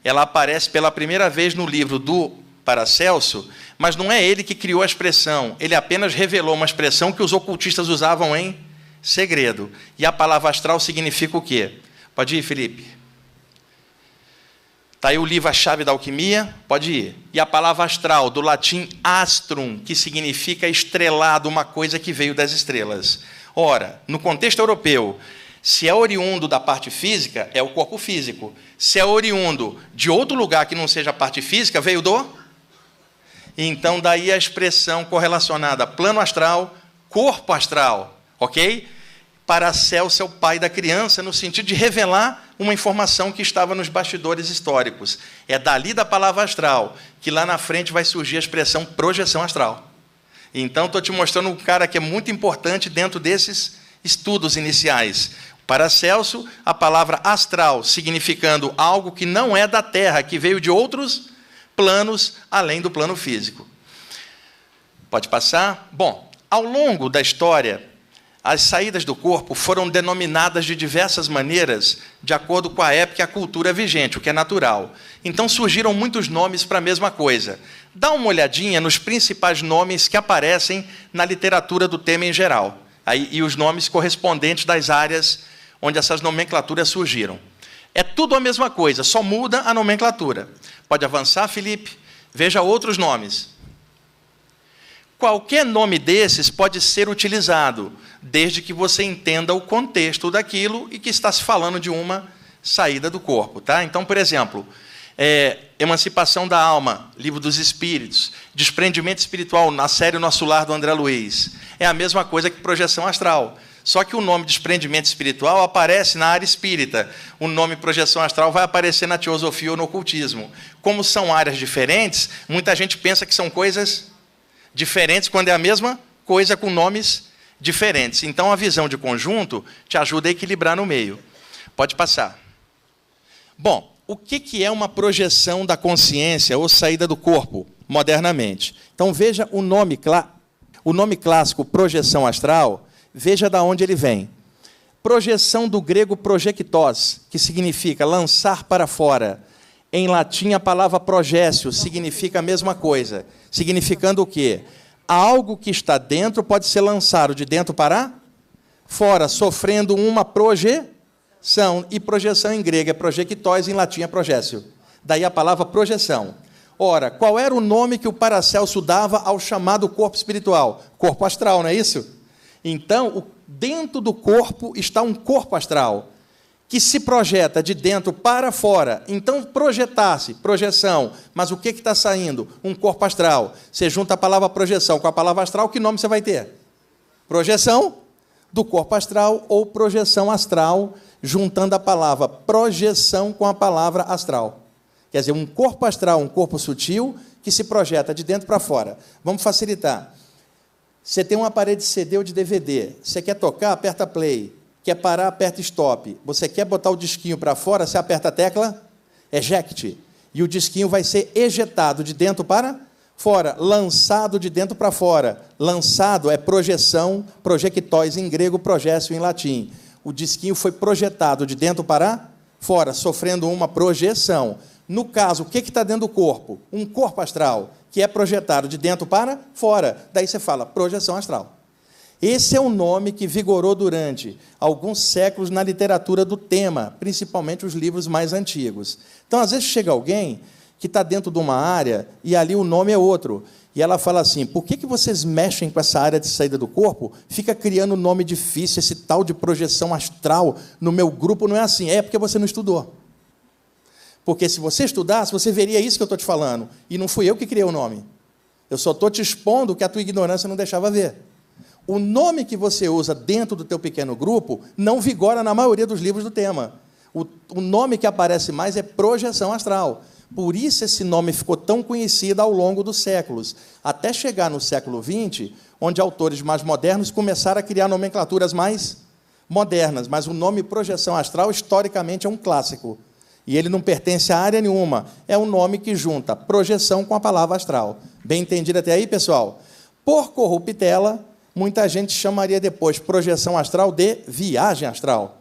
ela aparece pela primeira vez no livro do Paracelso, mas não é ele que criou a expressão, ele apenas revelou uma expressão que os ocultistas usavam em segredo. E a palavra astral significa o quê? Pode ir, Felipe. Está aí o livro A Chave da Alquimia, pode ir. E a palavra astral, do latim astrum, que significa estrelado, uma coisa que veio das estrelas. Ora, no contexto europeu, se é oriundo da parte física, é o corpo físico. Se é oriundo de outro lugar que não seja a parte física, veio do. Então, daí a expressão correlacionada plano astral, corpo astral, ok? Paracelso é o pai da criança, no sentido de revelar uma informação que estava nos bastidores históricos. É dali da palavra astral que lá na frente vai surgir a expressão projeção astral. Então, estou te mostrando um cara que é muito importante dentro desses estudos iniciais. Para Celso, a palavra astral, significando algo que não é da Terra, que veio de outros planos além do plano físico. Pode passar? Bom, ao longo da história, as saídas do corpo foram denominadas de diversas maneiras, de acordo com a época e a cultura vigente, o que é natural. Então surgiram muitos nomes para a mesma coisa. Dá uma olhadinha nos principais nomes que aparecem na literatura do tema em geral, aí, e os nomes correspondentes das áreas onde essas nomenclaturas surgiram. É tudo a mesma coisa, só muda a nomenclatura. Pode avançar, Felipe? Veja outros nomes. Qualquer nome desses pode ser utilizado, desde que você entenda o contexto daquilo e que está se falando de uma saída do corpo. Tá? Então, por exemplo, é, Emancipação da Alma, Livro dos Espíritos, Desprendimento Espiritual, na série Nosso Lar, do André Luiz. É a mesma coisa que projeção astral. Só que o nome desprendimento espiritual aparece na área espírita. O nome projeção astral vai aparecer na teosofia ou no ocultismo. Como são áreas diferentes, muita gente pensa que são coisas diferentes quando é a mesma coisa com nomes diferentes. Então a visão de conjunto te ajuda a equilibrar no meio. Pode passar. Bom, o que é uma projeção da consciência ou saída do corpo, modernamente? Então veja o nome, o nome clássico projeção astral Veja da onde ele vem. Projeção do grego projectos, que significa lançar para fora. Em latim, a palavra progécio significa a mesma coisa. Significando o quê? Algo que está dentro pode ser lançado de dentro para fora, sofrendo uma projeção. E projeção em grego é projectos, em latim é progécio. Daí a palavra projeção. Ora, qual era o nome que o Paracelso dava ao chamado corpo espiritual? Corpo astral, não é isso? Então, dentro do corpo está um corpo astral que se projeta de dentro para fora. Então, projetar-se, projeção. Mas o que está saindo? Um corpo astral. Você junta a palavra projeção com a palavra astral, que nome você vai ter? Projeção do corpo astral ou projeção astral, juntando a palavra projeção com a palavra astral. Quer dizer, um corpo astral, um corpo sutil, que se projeta de dentro para fora. Vamos facilitar. Você tem um aparelho de CD ou de DVD. Você quer tocar, aperta play. Quer parar, aperta stop. Você quer botar o disquinho para fora, você aperta a tecla eject. E o disquinho vai ser ejetado de dentro para fora, lançado de dentro para fora. Lançado é projeção, projectóis em grego, progécio em latim. O disquinho foi projetado de dentro para fora, sofrendo uma projeção. No caso, o que está dentro do corpo? Um corpo astral que é projetado de dentro para fora. Daí você fala projeção astral. Esse é um nome que vigorou durante alguns séculos na literatura do tema, principalmente os livros mais antigos. Então, às vezes chega alguém que está dentro de uma área e ali o nome é outro. E ela fala assim: por que, que vocês mexem com essa área de saída do corpo? Fica criando nome difícil, esse tal de projeção astral no meu grupo não é assim. É porque você não estudou. Porque se você estudasse, você veria isso que eu estou te falando. E não fui eu que criei o nome. Eu só estou te expondo o que a tua ignorância não deixava ver. O nome que você usa dentro do teu pequeno grupo não vigora na maioria dos livros do tema. O, o nome que aparece mais é projeção astral. Por isso esse nome ficou tão conhecido ao longo dos séculos, até chegar no século XX, onde autores mais modernos começaram a criar nomenclaturas mais modernas. Mas o nome projeção astral, historicamente, é um clássico. E ele não pertence a área nenhuma. É um nome que junta projeção com a palavra astral. Bem entendido até aí, pessoal? Por corruptela, muita gente chamaria depois projeção astral de viagem astral,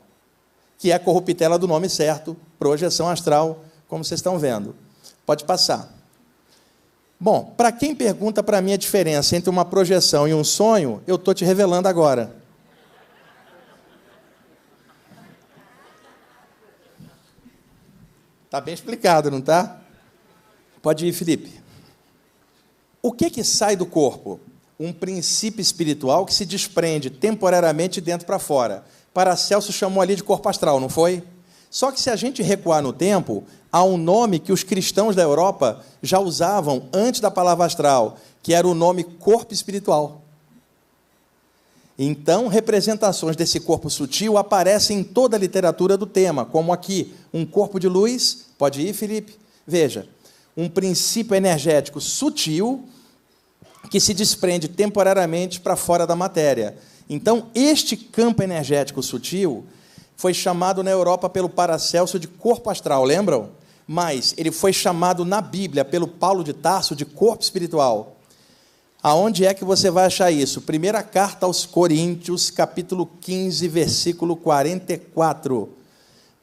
que é a corruptela do nome certo, projeção astral, como vocês estão vendo. Pode passar. Bom, para quem pergunta para mim a diferença entre uma projeção e um sonho, eu estou te revelando agora. Está bem explicado, não está? Pode ir, Felipe. O que, que sai do corpo? Um princípio espiritual que se desprende temporariamente dentro para fora. Paracelso chamou ali de corpo astral, não foi? Só que se a gente recuar no tempo, há um nome que os cristãos da Europa já usavam antes da palavra astral, que era o nome corpo espiritual. Então, representações desse corpo sutil aparecem em toda a literatura do tema, como aqui, um corpo de luz. Pode ir, Felipe? Veja, um princípio energético sutil que se desprende temporariamente para fora da matéria. Então, este campo energético sutil foi chamado na Europa pelo Paracelso de corpo astral, lembram? Mas ele foi chamado na Bíblia pelo Paulo de Tarso de corpo espiritual. Aonde é que você vai achar isso? Primeira carta aos Coríntios, capítulo 15, versículo 44.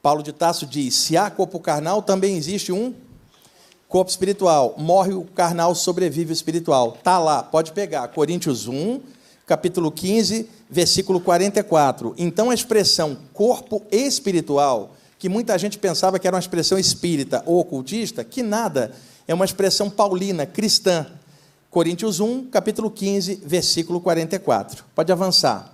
Paulo de Tasso diz: Se há corpo carnal, também existe um corpo espiritual. Morre o carnal, sobrevive o espiritual. Está lá, pode pegar. Coríntios 1, capítulo 15, versículo 44. Então a expressão corpo espiritual, que muita gente pensava que era uma expressão espírita ou ocultista, que nada, é uma expressão paulina, cristã. Coríntios 1, capítulo 15, versículo 44. Pode avançar.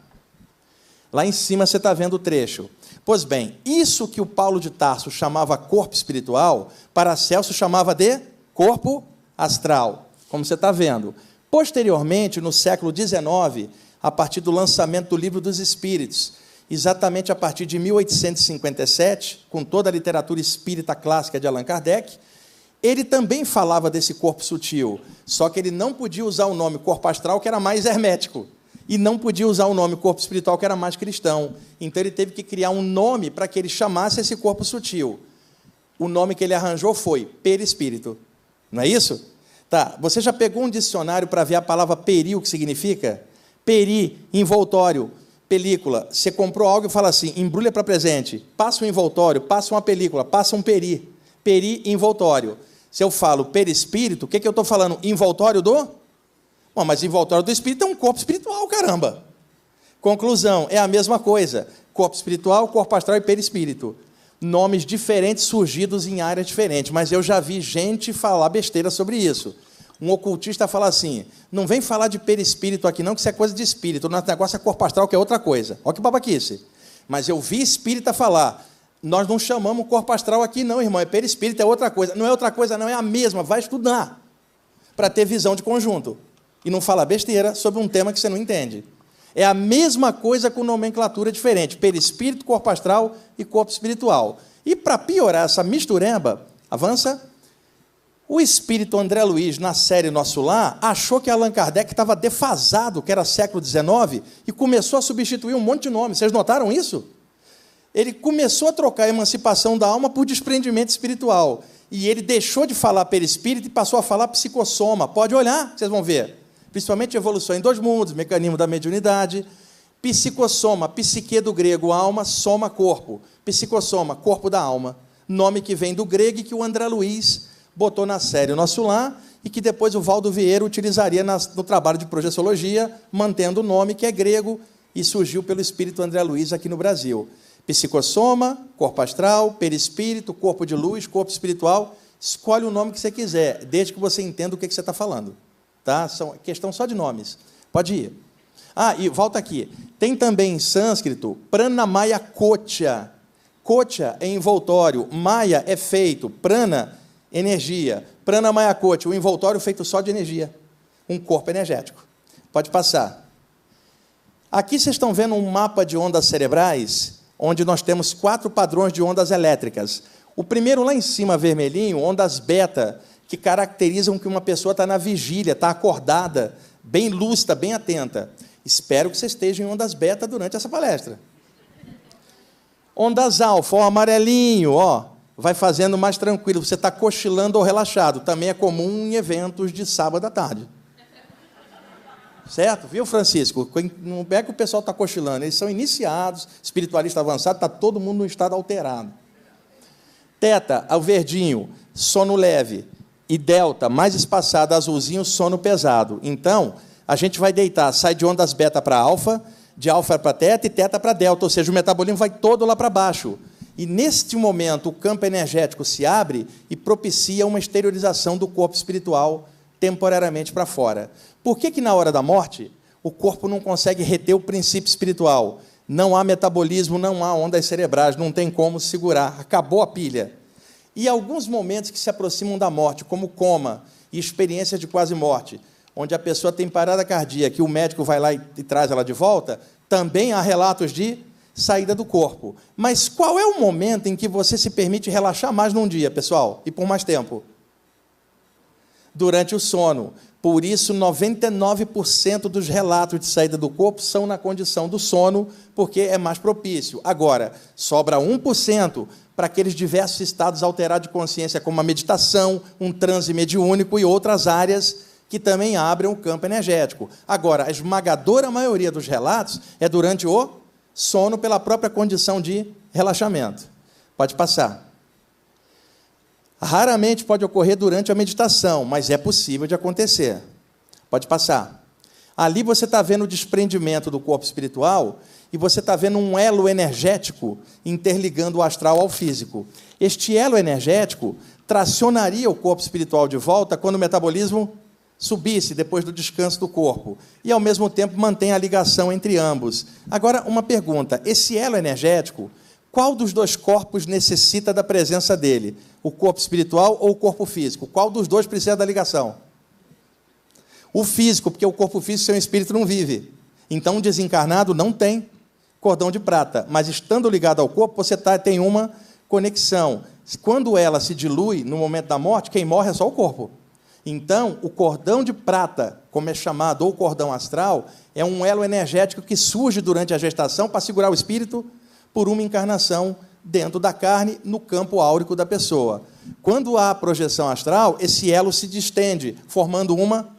Lá em cima você está vendo o trecho. Pois bem, isso que o Paulo de Tarso chamava corpo espiritual, para Celso chamava de corpo astral, como você está vendo. Posteriormente, no século XIX, a partir do lançamento do Livro dos Espíritos, exatamente a partir de 1857, com toda a literatura espírita clássica de Allan Kardec, ele também falava desse corpo sutil, só que ele não podia usar o nome corpo astral, que era mais hermético, e não podia usar o nome corpo espiritual, que era mais cristão. Então ele teve que criar um nome para que ele chamasse esse corpo sutil. O nome que ele arranjou foi perispírito. Não é isso? Tá, você já pegou um dicionário para ver a palavra peri, o que significa? Peri, envoltório, película. Você comprou algo e fala assim: embrulha para presente, passa um envoltório, passa uma película, passa um peri. Peri, envoltório. Se eu falo perispírito, o que, que eu estou falando? Envoltório do? Bom, mas envoltório do espírito é um corpo espiritual, caramba. Conclusão: é a mesma coisa. Corpo espiritual, corpo astral e perispírito. Nomes diferentes surgidos em áreas diferentes, mas eu já vi gente falar besteira sobre isso um ocultista fala assim: não vem falar de perispírito aqui, não, que isso é coisa de espírito. O negócio é corpo astral, que é outra coisa. Olha que babaquice. Mas eu vi espírita falar. Nós não chamamos corpo astral aqui, não, irmão. É perispírito, é outra coisa. Não é outra coisa, não, é a mesma. Vai estudar para ter visão de conjunto. E não falar besteira sobre um tema que você não entende. É a mesma coisa com nomenclatura diferente: perispírito, corpo astral e corpo espiritual. E para piorar essa mistureba, avança. O espírito André Luiz, na série Nosso Lar, achou que Allan Kardec estava defasado, que era século XIX, e começou a substituir um monte de nomes. Vocês notaram isso? Ele começou a trocar a emancipação da alma por desprendimento espiritual. E ele deixou de falar perispírito e passou a falar psicossoma. Pode olhar, vocês vão ver. Principalmente evolução em dois mundos, mecanismo da mediunidade. Psicossoma, psique do grego, alma, soma, corpo. Psicossoma, corpo da alma. Nome que vem do grego e que o André Luiz botou na série o Nosso Lar e que depois o Valdo Vieira utilizaria no trabalho de projeciologia, mantendo o nome que é grego e surgiu pelo espírito André Luiz aqui no Brasil. Psicossoma, corpo astral, perispírito, corpo de luz, corpo espiritual. Escolhe o nome que você quiser, desde que você entenda o que você está falando. Tá? São questão só de nomes. Pode ir. Ah, e volta aqui. Tem também em sânscrito pranamaya kocha. Kocha é envoltório, maya é feito, prana energia. Prana Mayakoti, o envoltório feito só de energia. Um corpo energético. Pode passar. Aqui vocês estão vendo um mapa de ondas cerebrais, onde nós temos quatro padrões de ondas elétricas. O primeiro lá em cima, vermelhinho, ondas beta, que caracterizam que uma pessoa está na vigília, está acordada, bem lúcida, bem atenta. Espero que você esteja em ondas beta durante essa palestra. Ondas alfa, ó, amarelinho, ó, vai fazendo mais tranquilo. Você está cochilando ou relaxado. Também é comum em eventos de sábado à tarde. Certo? Viu, Francisco? Não é que o pessoal está cochilando, eles são iniciados, espiritualista avançado, está todo mundo no estado alterado. Teta, o verdinho, sono leve. E delta, mais espaçado, azulzinho, sono pesado. Então, a gente vai deitar, sai de ondas beta para alfa, de alfa para teta e teta para delta, ou seja, o metabolismo vai todo lá para baixo. E neste momento o campo energético se abre e propicia uma exteriorização do corpo espiritual temporariamente para fora. Por que, que na hora da morte o corpo não consegue reter o princípio espiritual? Não há metabolismo, não há ondas cerebrais, não tem como segurar, acabou a pilha. E alguns momentos que se aproximam da morte, como coma e experiência de quase morte, onde a pessoa tem parada cardíaca e o médico vai lá e, e traz ela de volta, também há relatos de saída do corpo. Mas qual é o momento em que você se permite relaxar mais num dia, pessoal, e por mais tempo? Durante o sono. Por isso, 99% dos relatos de saída do corpo são na condição do sono, porque é mais propício. Agora, sobra 1% para aqueles diversos estados alterados de consciência, como a meditação, um transe mediúnico e outras áreas que também abrem o campo energético. Agora, a esmagadora maioria dos relatos é durante o sono pela própria condição de relaxamento. Pode passar. Raramente pode ocorrer durante a meditação, mas é possível de acontecer. Pode passar. Ali você está vendo o desprendimento do corpo espiritual e você está vendo um elo energético interligando o astral ao físico. Este elo energético tracionaria o corpo espiritual de volta quando o metabolismo subisse depois do descanso do corpo e, ao mesmo tempo, mantém a ligação entre ambos. Agora, uma pergunta: esse elo energético Qual dos dois corpos necessita da presença dele? O corpo espiritual ou o corpo físico? Qual dos dois precisa da ligação? O físico, porque o corpo físico sem o espírito não vive. Então, o desencarnado não tem cordão de prata, mas estando ligado ao corpo, você tá, tem uma conexão. Quando ela se dilui no momento da morte, quem morre é só o corpo. Então, o cordão de prata, como é chamado, ou cordão astral, é um elo energético que surge durante a gestação para segurar o espírito por uma encarnação dentro da carne, no campo áurico da pessoa. Quando há projeção astral, esse elo se distende, formando uma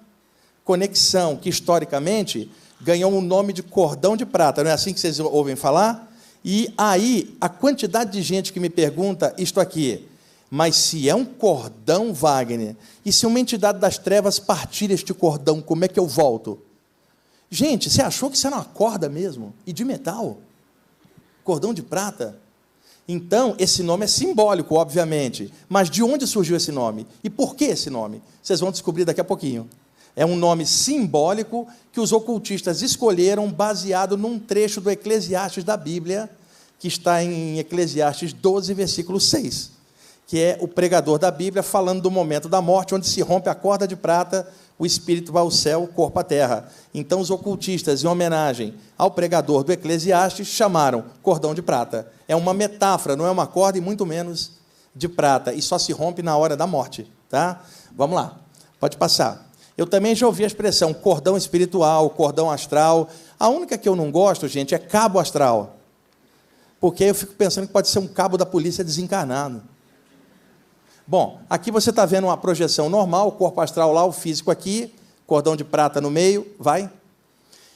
conexão que, historicamente, ganhou o um nome de cordão de prata. Não é assim que vocês ouvem falar? E aí, a quantidade de gente que me pergunta isto aqui, mas se é um cordão, Wagner, e se uma entidade das trevas partir este cordão, como é que eu volto? Gente, você achou que isso era uma corda mesmo? E de metal? Cordão de prata? Então, esse nome é simbólico, obviamente. Mas de onde surgiu esse nome? E por que esse nome? Vocês vão descobrir daqui a pouquinho. É um nome simbólico que os ocultistas escolheram baseado num trecho do Eclesiastes da Bíblia, que está em Eclesiastes 12, versículo 6, que é o pregador da Bíblia falando do momento da morte, onde se rompe a corda de prata, o espírito vai ao céu, o corpo à terra. Então, os ocultistas, em homenagem ao pregador do Eclesiastes, chamaram cordão de prata. É uma metáfora, não é uma corda e muito menos de prata, e só se rompe na hora da morte. Tá? Vamos lá, pode passar. Eu também já ouvi a expressão cordão espiritual, cordão astral. A única que eu não gosto, gente, é cabo astral. Porque eu fico pensando que pode ser um cabo da polícia desencarnado. Bom, aqui você está vendo uma projeção normal, o corpo astral lá, o físico aqui, cordão de prata no meio, vai.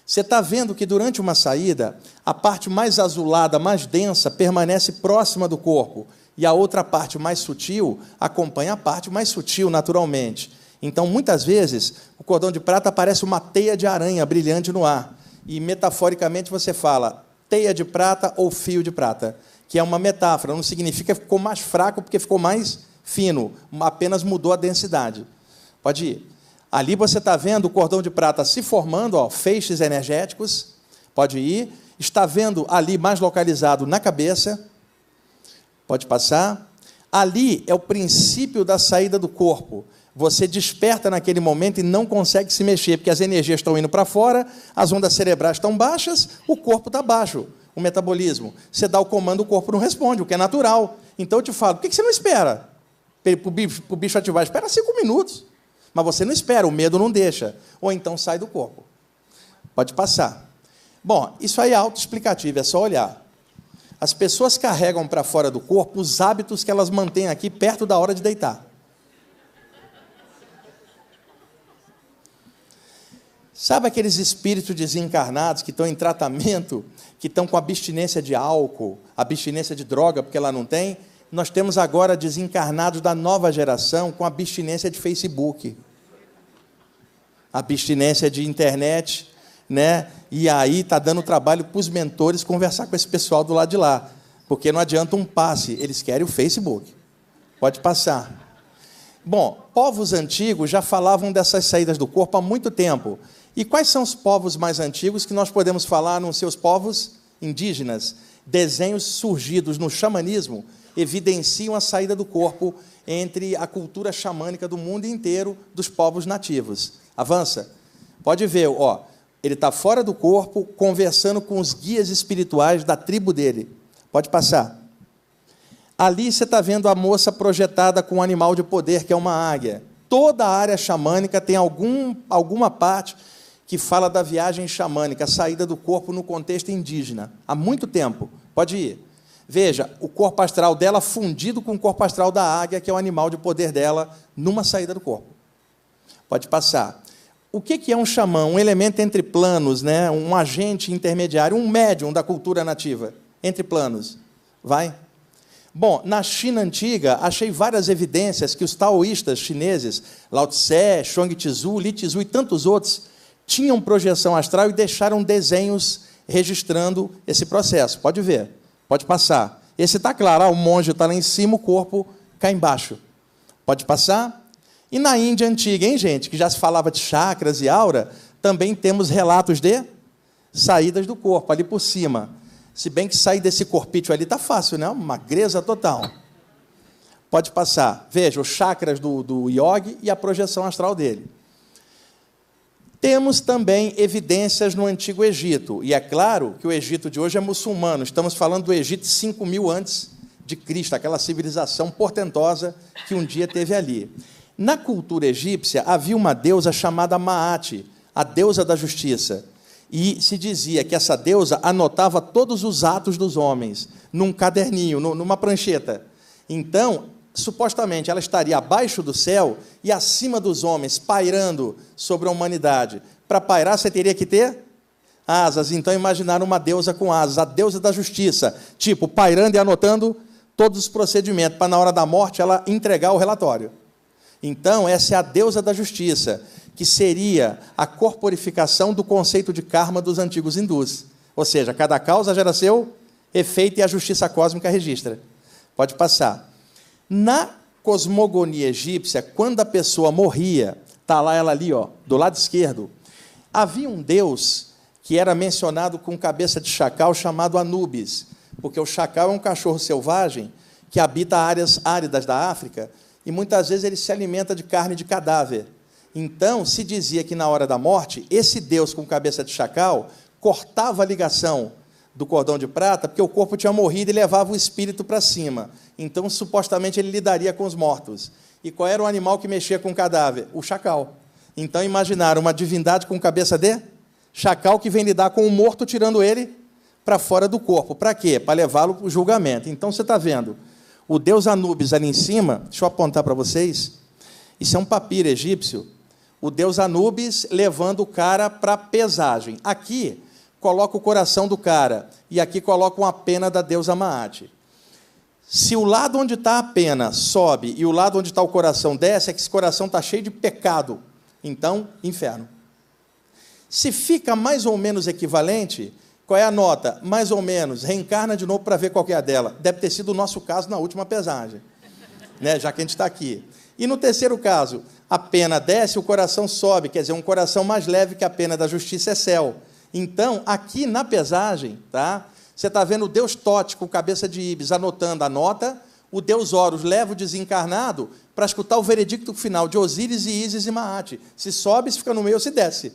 Você está vendo que durante uma saída, a parte mais azulada, mais densa, permanece próxima do corpo, e a outra parte mais sutil acompanha a parte mais sutil, naturalmente. Então, muitas vezes, o cordão de prata parece uma teia de aranha brilhante no ar. E, metaforicamente, você fala teia de prata ou fio de prata, que é uma metáfora, não significa que ficou mais fraco porque ficou mais fino, apenas mudou a densidade. Pode ir. Ali você está vendo o cordão de prata se formando, ó, feixes energéticos. Pode ir. Está vendo ali mais localizado na cabeça. Pode passar. Ali é o princípio da saída do corpo você desperta naquele momento e não consegue se mexer, porque as energias estão indo para fora, as ondas cerebrais estão baixas, o corpo está baixo, o metabolismo. Você dá o comando, o corpo não responde, o que é natural. Então eu te falo, por que você não espera? Para o bicho, bicho ativar, espera cinco minutos. Mas você não espera, o medo não deixa. Ou então sai do corpo. Pode passar. Bom, isso aí é autoexplicativo, é só olhar. As pessoas carregam para fora do corpo os hábitos que elas mantêm aqui perto da hora de deitar. Sabe aqueles espíritos desencarnados que estão em tratamento, que estão com abstinência de álcool, abstinência de droga, porque ela não tem? Nós temos agora desencarnados da nova geração com abstinência de Facebook, abstinência de internet, né? E aí está dando trabalho para os mentores conversar com esse pessoal do lado de lá, porque não adianta um passe, eles querem o Facebook. Pode passar. Bom, povos antigos já falavam dessas saídas do corpo há muito tempo. E quais são os povos mais antigos que nós podemos falar nos seus povos indígenas? Desenhos surgidos no xamanismo evidenciam a saída do corpo entre a cultura xamânica do mundo inteiro dos povos nativos. Avança. Pode ver, ó, ele está fora do corpo, conversando com os guias espirituais da tribo dele. Pode passar. Ali você está vendo a moça projetada com um animal de poder, que é uma águia. Toda a área xamânica tem algum, alguma parte que fala da viagem xamânica, a saída do corpo no contexto indígena, há muito tempo. Pode ir. Veja, o corpo astral dela fundido com o corpo astral da águia, que é o animal de poder dela, numa saída do corpo. Pode passar. O que é um xamã? Um elemento entre planos, né? um agente intermediário, um médium da cultura nativa, entre planos. Vai? Bom, na China antiga, achei várias evidências que os taoístas chineses, Lao Tse, Chuang Tzu, Li Tzu e tantos outros, tinham projeção astral e deixaram desenhos registrando esse processo. Pode ver, pode passar. Esse está claro, ah, o monge está lá em cima, o corpo cá embaixo. Pode passar? E na Índia antiga, hein, gente, que já se falava de chakras e aura, também temos relatos de saídas do corpo, ali por cima. Se bem que sair desse corpício ali tá fácil, né? Magreza total. Pode passar. Veja, os chakras do, do yogi e a projeção astral dele. Temos também evidências no Antigo Egito. E é claro que o Egito de hoje é muçulmano. Estamos falando do Egito 5 mil antes de Cristo, aquela civilização portentosa que um dia teve ali. Na cultura egípcia havia uma deusa chamada Maat, a deusa da justiça. E se dizia que essa deusa anotava todos os atos dos homens num caderninho, numa prancheta. Então, supostamente, ela estaria abaixo do céu e acima dos homens, pairando sobre a humanidade. Para pairar, você teria que ter asas. Então, imaginaram uma deusa com asas, a deusa da justiça, tipo, pairando e anotando todos os procedimentos, para na hora da morte ela entregar o relatório. Então, essa é a deusa da justiça que seria a corporificação do conceito de karma dos antigos hindus. Ou seja, cada causa gera seu efeito e a justiça cósmica registra. Pode passar. Na cosmogonia egípcia, quando a pessoa morria, está lá ela ali, ó, do lado esquerdo, havia um deus que era mencionado com cabeça de chacal chamado Anubis, porque o chacal é um cachorro selvagem que habita áreas áridas da África e muitas vezes ele se alimenta de carne de cadáver. Então, se dizia que na hora da morte, esse Deus com cabeça de chacal cortava a ligação do cordão de prata, porque o corpo tinha morrido e levava o espírito para cima. Então, supostamente, ele lidaria com os mortos. E qual era o animal que mexia com o cadáver? O chacal. Então, imaginaram uma divindade com cabeça de chacal que vem lidar com o morto, tirando ele para fora do corpo. Para quê? Para levá-lo para o julgamento. Então, você está vendo o deus Anubis ali em cima, deixa eu apontar para vocês. Isso é um papiro egípcio o deus Anubis levando o cara para pesagem. Aqui coloca o coração do cara e aqui coloca uma pena da deusa Maat. Se o lado onde está a pena sobe e o lado onde está o coração desce, é que esse coração está cheio de pecado. Então, inferno. Se fica mais ou menos equivalente, qual é a nota? Mais ou menos, reencarna de novo para ver qual é a dela. Deve ter sido o nosso caso na última pesagem, né? já que a gente está aqui. E no terceiro caso, a pena desce, o coração sobe, quer dizer, um coração mais leve que a pena da justiça é céu. Então, aqui na pesagem, tá? Você está vendo o Deus Tótico, cabeça de Ibis, anotando a nota, o Deus Horus leva o desencarnado para escutar o veredicto final de Osíris e Ísis e Maate. Se sobe, se fica no meio, ou se desce.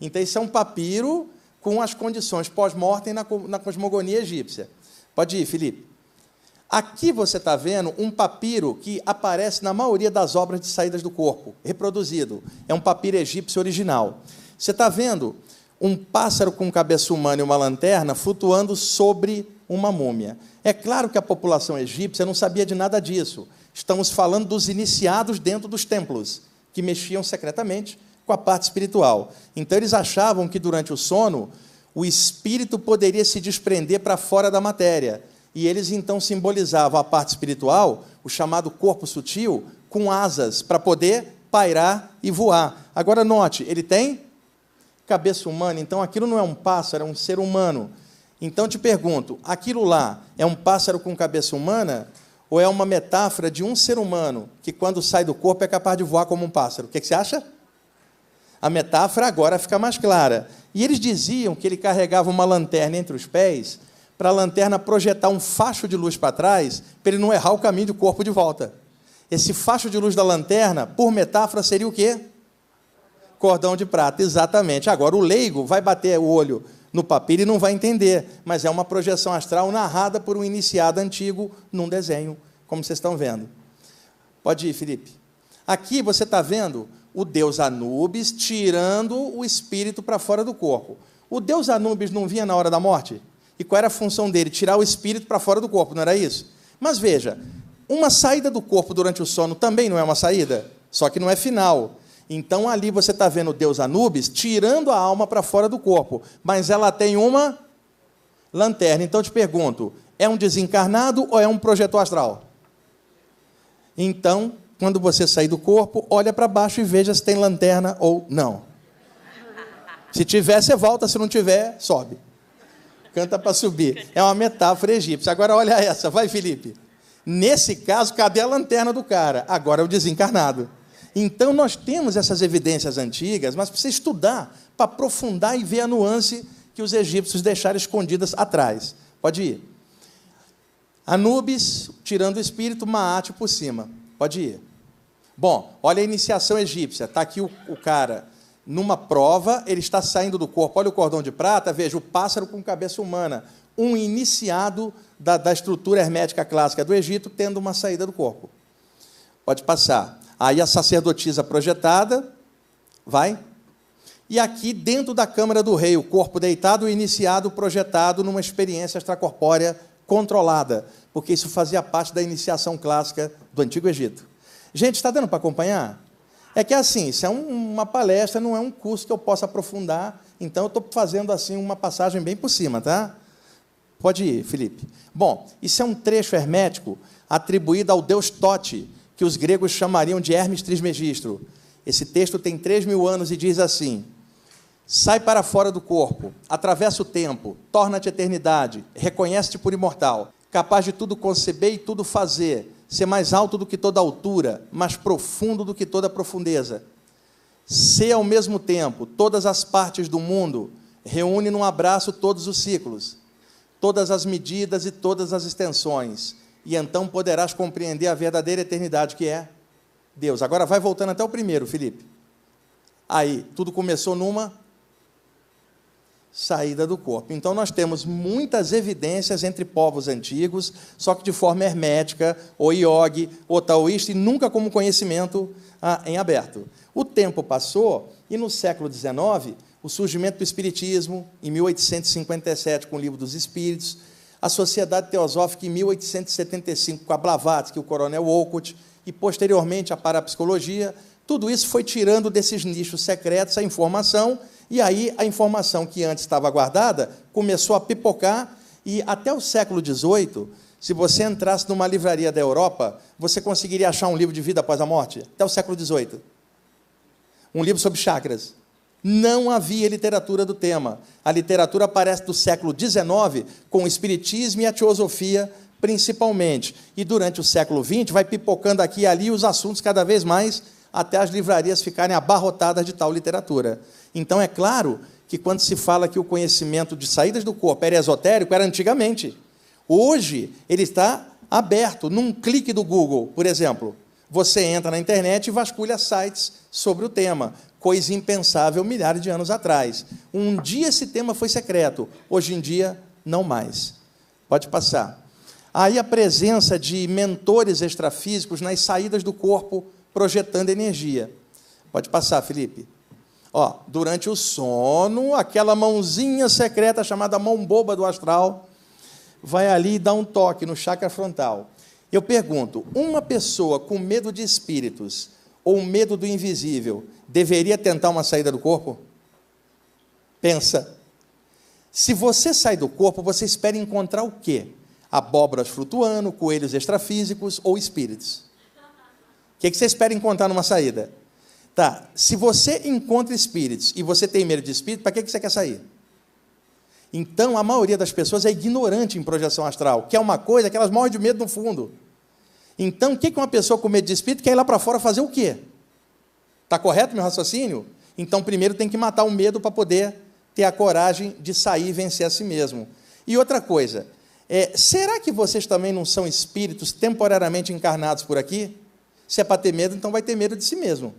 Então, isso é um papiro com as condições pós-mortem na, na cosmogonia egípcia. Pode ir, Felipe. Aqui você está vendo um papiro que aparece na maioria das obras de saídas do corpo, reproduzido. É um papiro egípcio original. Você está vendo um pássaro com cabeça humana e uma lanterna flutuando sobre uma múmia. É claro que a população egípcia não sabia de nada disso. Estamos falando dos iniciados dentro dos templos, que mexiam secretamente com a parte espiritual. Então, eles achavam que durante o sono, o espírito poderia se desprender para fora da matéria e eles então simbolizavam a parte espiritual, o chamado corpo sutil, com asas para poder pairar e voar. Agora note, ele tem cabeça humana, então aquilo não é um pássaro, é um ser humano. Então te pergunto, aquilo lá é um pássaro com cabeça humana ou é uma metáfora de um ser humano que quando sai do corpo é capaz de voar como um pássaro? O que, que você acha? A metáfora agora fica mais clara. E eles diziam que ele carregava uma lanterna entre os pés para a lanterna projetar um facho de luz para trás, para ele não errar o caminho do corpo de volta. Esse facho de luz da lanterna, por metáfora, seria o quê? Cordão de prata, exatamente. Agora, o leigo vai bater o olho no papiro e não vai entender, mas é uma projeção astral narrada por um iniciado antigo num desenho, como vocês estão vendo. Pode ir, Felipe. Aqui você está vendo o deus Anubis tirando o espírito para fora do corpo. O deus Anubis não vinha na hora da morte? E qual era a função dele? Tirar o espírito para fora do corpo, não era isso? Mas veja, uma saída do corpo durante o sono também não é uma saída, só que não é final. Então ali você está vendo Deus Anubis tirando a alma para fora do corpo, mas ela tem uma lanterna. Então eu te pergunto: é um desencarnado ou é um projetor astral? Então, quando você sair do corpo, olha para baixo e veja se tem lanterna ou não. Se tiver, você volta, se não tiver, sobe canta para subir. É uma metáfora egípcia. Agora olha essa, vai Felipe. Nesse caso, cadê a lanterna do cara? Agora é o desencarnado. Então nós temos essas evidências antigas, mas precisa estudar para aprofundar e ver a nuance que os egípcios deixaram escondidas atrás. Pode ir. Anubis, tirando o espírito, Maate por cima. Pode ir. Bom, olha a iniciação egípcia. Está aqui o, o, cara numa prova, ele está saindo do corpo. Olha o cordão de prata, veja, o pássaro com cabeça humana. Um iniciado da, da estrutura hermética clássica do Egito, tendo uma saída do corpo. Pode passar. Aí a sacerdotisa projetada, vai. E aqui, dentro da câmara do rei, o corpo deitado, o iniciado projetado numa experiência extracorpórea controlada, porque isso fazia parte da iniciação clássica do Antigo Egito. Gente, está dando para acompanhar? É que assim, isso é um, uma palestra, não é um curso que eu possa aprofundar, então eu estou fazendo assim uma passagem bem por cima, tá? Pode ir, Felipe. Bom, isso é um trecho hermético atribuído ao deus Tote, que os gregos chamariam de Hermes Trismegistro. Esse texto tem três mil anos e diz assim: Sai para fora do corpo, atravessa o tempo, torna-te eternidade, reconhece-te por imortal, capaz de tudo conceber e tudo fazer, ser mais alto do que toda altura, mais profundo do que toda profundeza. Ser ao mesmo tempo todas as partes do mundo, reúne num abraço todos os ciclos, todas as medidas e todas as extensões, e então poderás compreender a verdadeira eternidade que é Deus. Agora vai voltando até o primeiro, Felipe. Aí, tudo começou numa saída do corpo. Então, nós temos muitas evidências entre povos antigos, só que de forma hermética, ou iogue, ou taoísta, e nunca como conhecimento ah, em aberto. O tempo passou, e no século XIX, o surgimento do Espiritismo, em 1857, com o Livro dos Espíritos, a Sociedade Teosófica, em 1875, com a Blavatsky, o Coronel Wolcott, e, posteriormente, a Parapsicologia, tudo isso foi tirando desses nichos secretos a informação e aí a informação que antes estava guardada começou a pipocar, e até o século XVIII, se você entrasse numa livraria da Europa, você conseguiria achar um livro de vida após a morte? Até o século XVIII. Um livro sobre chakras. Não havia literatura do tema. A literatura aparece do século XIX com o Espiritismo e a Teosofia, principalmente. E durante o século XX vai pipocando aqui e ali os assuntos cada vez mais, até as livrarias ficarem abarrotadas de tal literatura. Então, é claro que quando se fala que o conhecimento de saídas do corpo era esotérico, era antigamente. Hoje, ele está aberto, num clique do Google, por exemplo. Você entra na internet e vasculha sites sobre o tema, coisa impensável milhares de anos atrás. Um dia esse tema foi secreto, hoje em dia, não mais. Pode passar. Aí a presença de mentores extrafísicos nas saídas do corpo projetando energia. Pode passar, Felipe. Ó, durante o sono, aquela mãozinha secreta chamada mão boba do astral vai ali e dá um toque no chakra frontal. Eu pergunto: uma pessoa com medo de espíritos ou medo do invisível deveria tentar uma saída do corpo? Pensa. Se você sai do corpo, você espera encontrar o quê? Abóboras flutuando, coelhos extrafísicos ou espíritos. O que você espera encontrar numa saída? Tá, se você encontra espíritos e você tem medo de espírito, para que você quer sair? Então, a maioria das pessoas é ignorante em projeção astral, que é uma coisa que elas morrem de medo no fundo. Então, o que uma pessoa com medo de espírito quer ir lá para fora fazer o quê? Está correto meu raciocínio? Então, primeiro tem que matar o medo para poder ter a coragem de sair e vencer a si mesmo. E outra coisa, é, será que vocês também não são espíritos temporariamente encarnados por aqui? Se é para ter medo, então vai ter medo de si mesmo.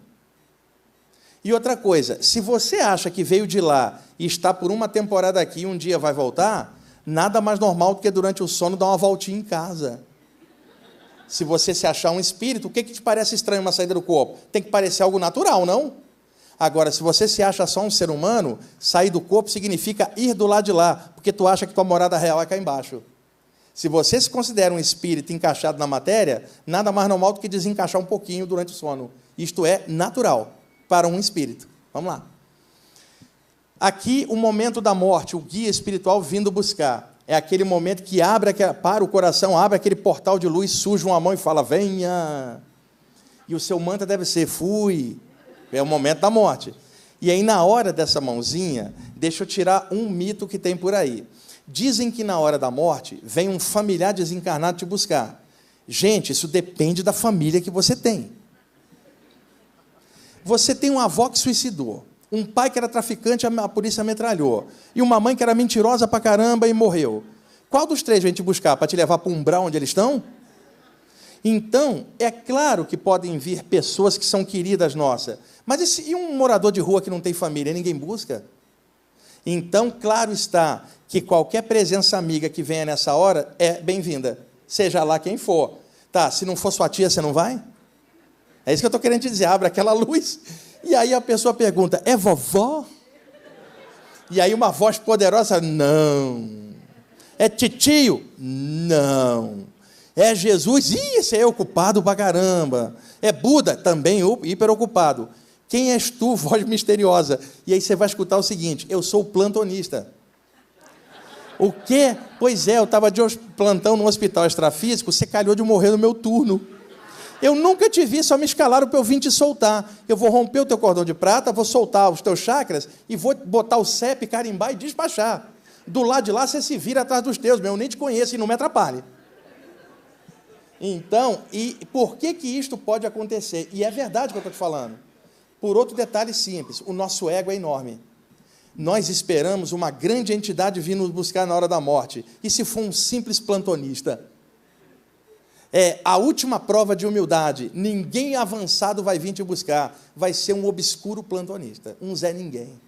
E outra coisa, se você acha que veio de lá e está por uma temporada aqui e um dia vai voltar, nada mais normal do que durante o sono dar uma voltinha em casa. Se você se achar um espírito, o que, que te parece estranho uma saída do corpo? Tem que parecer algo natural, não? Agora, se você se acha só um ser humano, sair do corpo significa ir do lado de lá, porque tu acha que tua morada real é cá embaixo. Se você se considera um espírito encaixado na matéria, nada mais normal do que desencaixar um pouquinho durante o sono. Isto é natural para um espírito. Vamos lá. Aqui, o momento da morte, o guia espiritual vindo buscar. É aquele momento que abre para o coração, abre aquele portal de luz, suja uma mão e fala: Venha. E o seu manto deve ser: Fui. É o momento da morte. E aí, na hora dessa mãozinha, deixa eu tirar um mito que tem por aí. Dizem que na hora da morte vem um familiar desencarnado te buscar. Gente, isso depende da família que você tem. Você tem uma avó que suicidou, um pai que era traficante, a polícia metralhou, e uma mãe que era mentirosa pra caramba e morreu. Qual dos três vem te buscar? Para te levar para o umbral onde eles estão? Então, é claro que podem vir pessoas que são queridas nossas, mas esse, e um morador de rua que não tem família, ninguém busca? Então, claro está que qualquer presença amiga que venha nessa hora é bem-vinda, seja lá quem for. Tá, se não for sua tia, você não vai? É isso que eu estou querendo dizer. Abre aquela luz. E aí a pessoa pergunta: é vovó? E aí uma voz poderosa: não. É titio? Não. É Jesus? Ih, esse é ocupado pra caramba. É Buda? Também hiper ocupado. Quem és tu, voz misteriosa? E aí você vai escutar o seguinte: eu sou plantonista. O quê? Pois é, eu estava de plantão no hospital extrafísico, você calhou de morrer no meu turno. Eu nunca te vi, só me escalaram para eu vir te soltar. Eu vou romper o teu cordão de prata, vou soltar os teus chakras e vou botar o CEP, carimbar e despachar. Do lado de lá você se vira atrás dos teus, meu, eu nem te conheço e não me atrapalhe. Então, e por que que isto pode acontecer? E é verdade o que eu estou te falando. Por outro detalhe simples, o nosso ego é enorme. Nós esperamos uma grande entidade vir nos buscar na hora da morte. E se for um simples plantonista? É a última prova de humildade. Ninguém avançado vai vir te buscar. Vai ser um obscuro plantonista, um Zé Ninguém.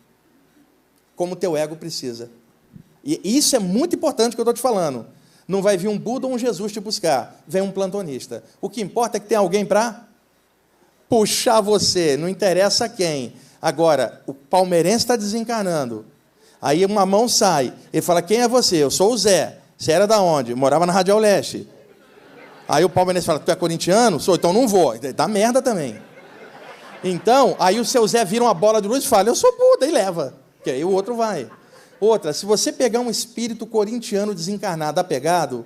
Como teu ego precisa. E isso é muito importante que eu estou te falando. Não vai vir um Buda ou um Jesus te buscar. Vem um plantonista. O que importa é que tem alguém para puxar você, não interessa quem. Agora, o palmeirense está desencarnando. Aí uma mão sai. Ele fala: Quem é você? Eu sou o Zé. Você era da onde? morava na Radial Leste. Aí o palmeirense fala: Tu é corintiano? Sou, então não vou. Dá merda também. Então, aí o seu Zé vira uma bola de luz e fala: Eu sou Buda, e leva. Que aí o outro vai. Outra, se você pegar um espírito corintiano desencarnado, apegado,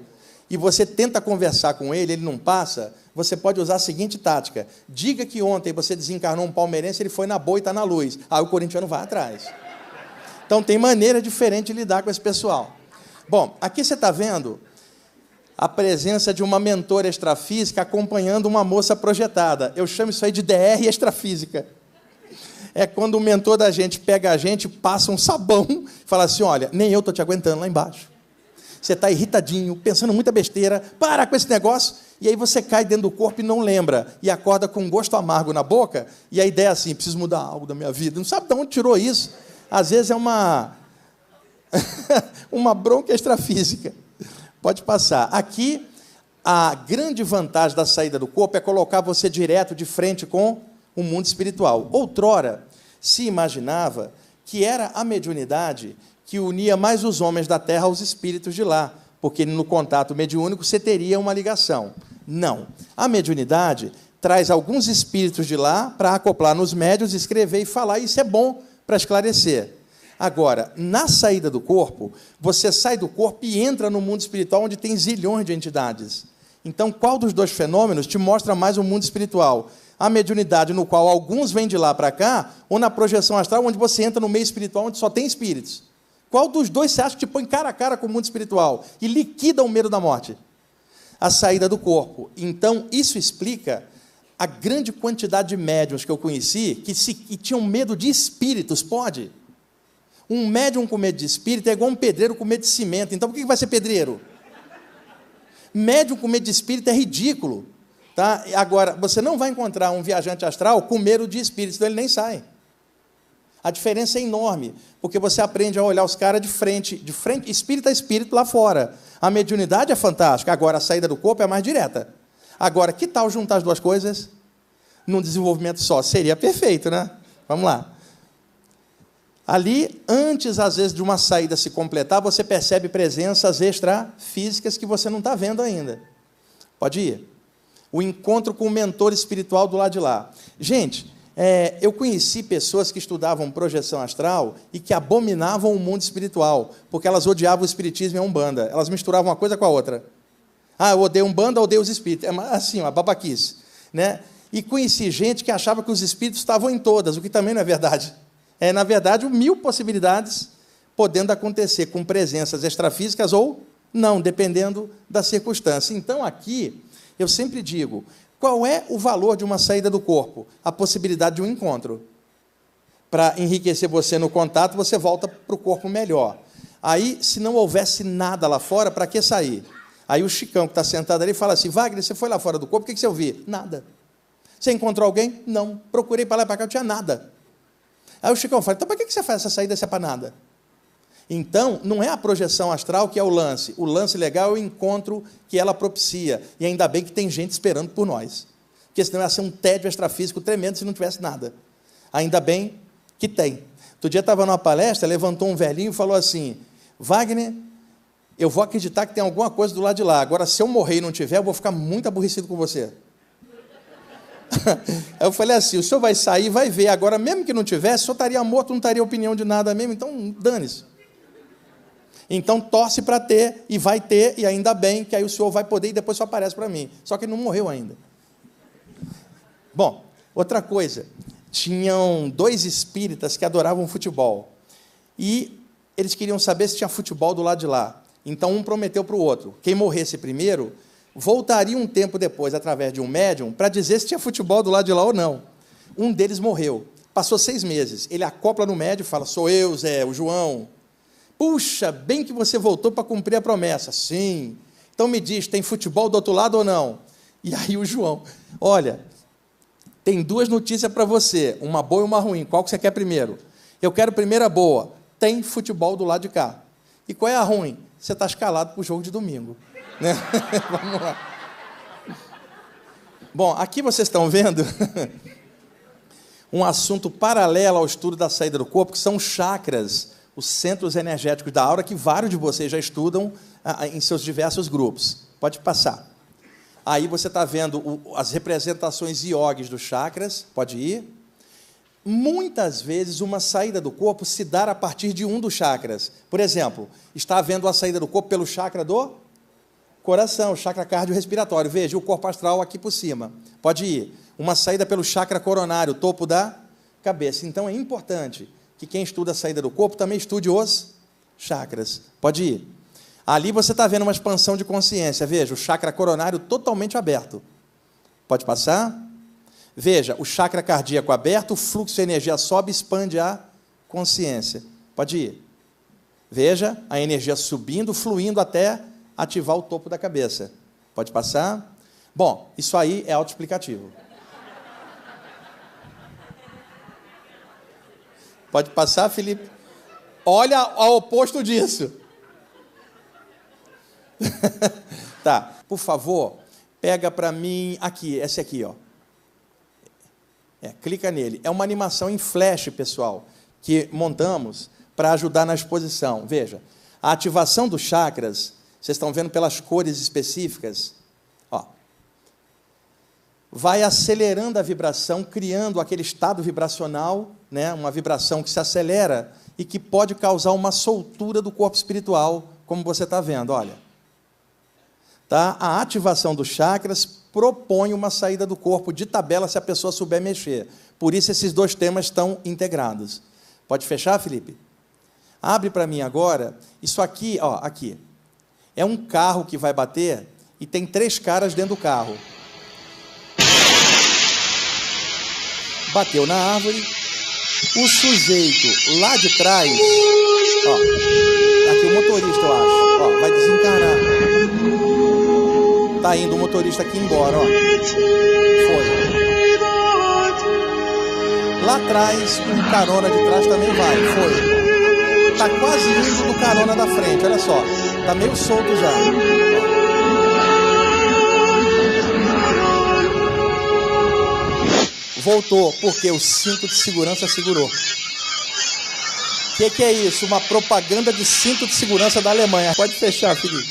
e você tenta conversar com ele, ele não passa, você pode usar a seguinte tática: diga que ontem você desencarnou um palmeirense, ele foi na boa e está na luz. Aí o corintiano vai atrás. Então tem maneira diferente de lidar com esse pessoal. Bom, aqui você está vendo a presença de uma mentora extrafísica acompanhando uma moça projetada. Eu chamo isso aí de DR extrafísica. É quando o mentor da gente pega a gente, passa um sabão, e fala assim: olha, nem eu estou te aguentando lá embaixo. Você está irritadinho, pensando muita besteira, para com esse negócio e aí você cai dentro do corpo e não lembra, e acorda com um gosto amargo na boca, e a ideia é assim: preciso mudar algo da minha vida. Não sabe de onde tirou isso? Às vezes é uma, uma bronca extrafísica. Pode passar. Aqui, a grande vantagem da saída do corpo é colocar você direto de frente com o mundo espiritual. Outrora, se imaginava que era a mediunidade que unia mais os homens da terra aos espíritos de lá, porque no contato mediúnico você teria uma ligação. Não. A mediunidade traz alguns espíritos de lá para acoplar nos médios, escrever e falar, e isso é bom para esclarecer. Agora, na saída do corpo, você sai do corpo e entra no mundo espiritual onde tem zilhões de entidades. Então, qual dos dois fenômenos te mostra mais o mundo espiritual? A mediunidade, no qual alguns vêm de lá para cá, ou na projeção astral, onde você entra no meio espiritual, onde só tem espíritos? Qual dos dois você acha que te põe cara a cara com o mundo espiritual e liquida o medo da morte? a saída do corpo. Então, isso explica a grande quantidade de médiums que eu conheci que, se, que tinham medo de espíritos. Pode? Um médium com medo de espírito é igual um pedreiro com medo de cimento. Então, por que vai ser pedreiro? Médium com medo de espírito é ridículo. Tá? Agora, você não vai encontrar um viajante astral com medo de espírito, então ele nem sai. A diferença é enorme, porque você aprende a olhar os caras de frente, de frente, espírito a espírito lá fora. A mediunidade é fantástica, agora a saída do corpo é mais direta. Agora, que tal juntar as duas coisas num desenvolvimento só? Seria perfeito, né? Vamos lá. Ali, antes às vezes de uma saída se completar, você percebe presenças extrafísicas que você não está vendo ainda. Pode ir. O encontro com o mentor espiritual do lado de lá. Gente, é, eu conheci pessoas que estudavam projeção astral e que abominavam o mundo espiritual, porque elas odiavam o espiritismo e a umbanda. Elas misturavam uma coisa com a outra. Ah, eu odeio umbanda, eu odeio os espíritos. É assim, uma babaquice. Né? E conheci gente que achava que os espíritos estavam em todas, o que também não é verdade. É, na verdade, mil possibilidades podendo acontecer com presenças extrafísicas ou não, dependendo da circunstância. Então, aqui, eu sempre digo, qual é o valor de uma saída do corpo? A possibilidade de um encontro. Para enriquecer você no contato, você volta para o corpo melhor. Aí, se não houvesse nada lá fora, para que sair? Aí o Chicão, que está sentado ali, fala assim: Wagner, você foi lá fora do corpo, o que, que você ouviu? Nada. Você encontrou alguém? Não. Procurei para lá e para cá, não tinha nada. Aí o Chicão fala: então para que, você faz essa saída se é para nada? Então, não é a projeção astral que é o lance. O lance legal é o encontro que ela propicia. E ainda bem que tem gente esperando por nós. Porque senão ia ser um tédio extrafísico tremendo se não tivesse nada. Ainda bem que tem. Outro dia estava numa palestra, levantou um velhinho e falou assim: Wagner, eu vou acreditar que tem alguma coisa do lado de lá. Agora, se eu morrer e não tiver, eu vou ficar muito aborrecido com você. Aí eu falei assim: o senhor vai sair, vai ver. Agora, mesmo que não tivesse, o senhor estaria morto, não estaria opinião de nada mesmo, então dane-se. Então torce para ter, e vai ter, e ainda bem, que aí o senhor vai poder e depois só aparece para mim. Só que ele não morreu ainda. Bom, outra coisa. Tinham dois espíritas que adoravam futebol. E eles queriam saber se tinha futebol do lado de lá. Então um prometeu para o outro: quem morresse primeiro voltaria um tempo depois, através de um médium, para dizer se tinha futebol do lado de lá ou não. Um deles morreu. Passou seis meses. Ele acopla no médium e fala: Sou eu, Zé, o João. Puxa, bem que você voltou para cumprir a promessa. Sim. Então me diz: tem futebol do outro lado ou não? E aí o João: Olha, tem duas notícias para você, uma boa e uma ruim. Qual que você quer primeiro? Eu quero primeiro a boa. Tem futebol do lado de cá. E qual é a ruim? Você está escalado para o jogo de domingo. Né? Vamos lá. Bom, aqui vocês estão vendo um assunto paralelo ao estudo da saída do corpo, que são chakras, os centros energéticos da aura, que vários de vocês já estudam ah, em seus diversos grupos. Pode passar. Aí você está vendo as representações iogues dos chakras, pode ir. Muitas vezes uma saída do corpo se dá a partir de um dos chakras. Por exemplo, está havendo a saída do corpo pelo chakra do coração, chakra cardiorrespiratório. Veja, o corpo astral aqui por cima. Pode ir. Uma saída pelo chakra coronário, topo da cabeça. Então é importante que quem estuda a saída do corpo também estude os chakras. Pode ir. Ali você está vendo uma expansão de consciência. Veja, o chakra coronário totalmente aberto. Pode passar? Veja, o chakra cardíaco aberto, o fluxo de energia sobe expande a consciência. Pode ir. Veja a energia subindo, fluindo até ativar o topo da cabeça. Pode passar? Bom, isso aí é autoexplicativo. Pode passar, Felipe? Olha ao oposto disso. tá, por favor, pega para mim aqui, esse aqui, ó. É, clica nele. É uma animação em flash, pessoal, que montamos para ajudar na exposição. Veja, a ativação dos chakras vocês estão vendo pelas cores específicas? Ó. Vai acelerando a vibração, criando aquele estado vibracional, né? uma vibração que se acelera e que pode causar uma soltura do corpo espiritual, como você está vendo, olha. Tá? A ativação dos chakras propõe uma saída do corpo de tabela se a pessoa souber mexer. Por isso esses dois temas estão integrados. Pode fechar, Felipe? Abre para mim agora. Isso aqui, ó, aqui. É um carro que vai bater e tem três caras dentro do carro. Bateu na árvore. O sujeito lá de trás, ó, aqui o motorista, eu acho, ó, vai desencarnar. Tá indo o motorista aqui embora, ó. Foi. Lá atrás, o carona de trás também vai, foi. Tá quase indo do carona da frente, olha só. Tá meio solto já. Voltou, porque o cinto de segurança segurou. O que, que é isso? Uma propaganda de cinto de segurança da Alemanha. Pode fechar, Felipe.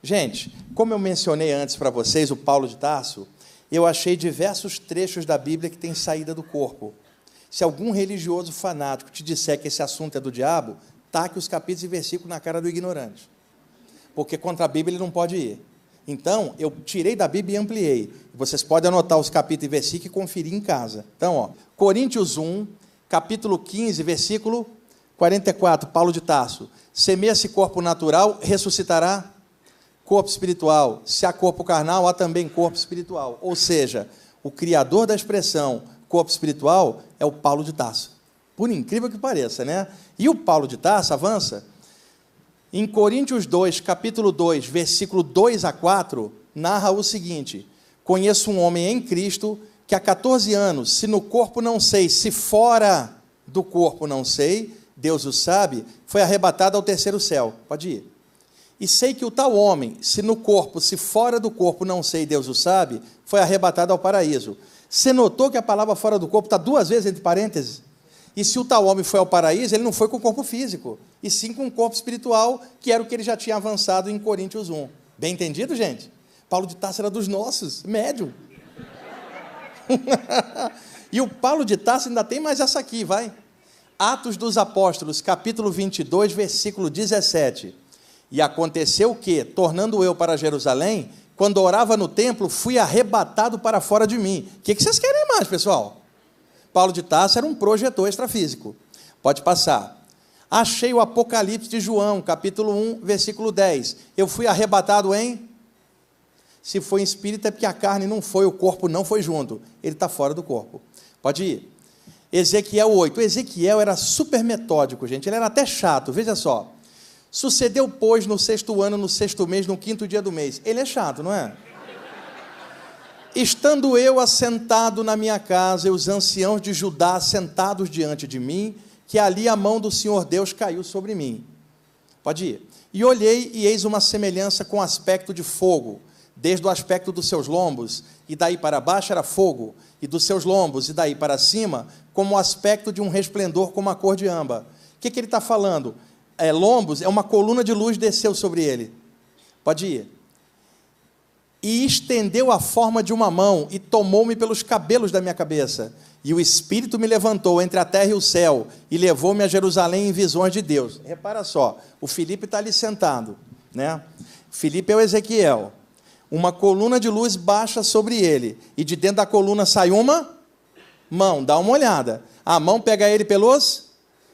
Gente, como eu mencionei antes para vocês, o Paulo de Tarso, eu achei diversos trechos da Bíblia que têm saída do corpo. Se algum religioso fanático te disser que esse assunto é do diabo, taque os capítulos e versículos na cara do ignorante. Porque contra a Bíblia ele não pode ir. Então, eu tirei da Bíblia e ampliei. Vocês podem anotar os capítulos e versículos e conferir em casa. Então, ó, Coríntios 1, capítulo 15, versículo 44, Paulo de Tarso. Semeia-se corpo natural, ressuscitará corpo espiritual. Se há corpo carnal, há também corpo espiritual. Ou seja, o criador da expressão corpo espiritual é o Paulo de Tarso. Por incrível que pareça, né? E o Paulo de Tarso avança. Em Coríntios 2, capítulo 2, versículo 2 a 4, narra o seguinte: Conheço um homem em Cristo que há 14 anos, se no corpo não sei, se fora do corpo não sei, Deus o sabe, foi arrebatado ao terceiro céu. Pode ir. E sei que o tal homem, se no corpo, se fora do corpo não sei, Deus o sabe, foi arrebatado ao paraíso. Você notou que a palavra fora do corpo está duas vezes entre parênteses? E se o tal homem foi ao paraíso, ele não foi com o corpo físico, e sim com o corpo espiritual, que era o que ele já tinha avançado em Coríntios 1. Bem entendido, gente? Paulo de Tarso era dos nossos, médium. e o Paulo de Tarso ainda tem mais essa aqui, vai. Atos dos Apóstolos, capítulo 22, versículo 17. E aconteceu que, tornando eu para Jerusalém, quando orava no templo, fui arrebatado para fora de mim. O que vocês querem mais, pessoal? Paulo de Tarso era um projetor extrafísico. Pode passar. Achei o Apocalipse de João, capítulo 1, versículo 10. Eu fui arrebatado em se foi em espírito, é porque a carne não foi, o corpo não foi junto. Ele está fora do corpo. Pode ir. Ezequiel 8. O Ezequiel era super metódico, gente. Ele era até chato. Veja só. Sucedeu, pois, no sexto ano, no sexto mês, no quinto dia do mês. Ele é chato, não é? Estando eu assentado na minha casa, e os anciãos de Judá sentados diante de mim, que ali a mão do Senhor Deus caiu sobre mim. Pode ir. E olhei, e eis uma semelhança com aspecto de fogo desde o aspecto dos seus lombos, e daí para baixo era fogo, e dos seus lombos, e daí para cima, como o aspecto de um resplendor como a cor de amba. O que, que ele está falando? É, lombos é uma coluna de luz desceu sobre ele. Pode ir. E estendeu a forma de uma mão e tomou-me pelos cabelos da minha cabeça. E o Espírito me levantou entre a terra e o céu e levou-me a Jerusalém em visões de Deus. Repara só, o Felipe está ali sentado. Né? Felipe é o Ezequiel uma coluna de luz baixa sobre ele, e de dentro da coluna sai uma mão, dá uma olhada. A mão pega ele pelos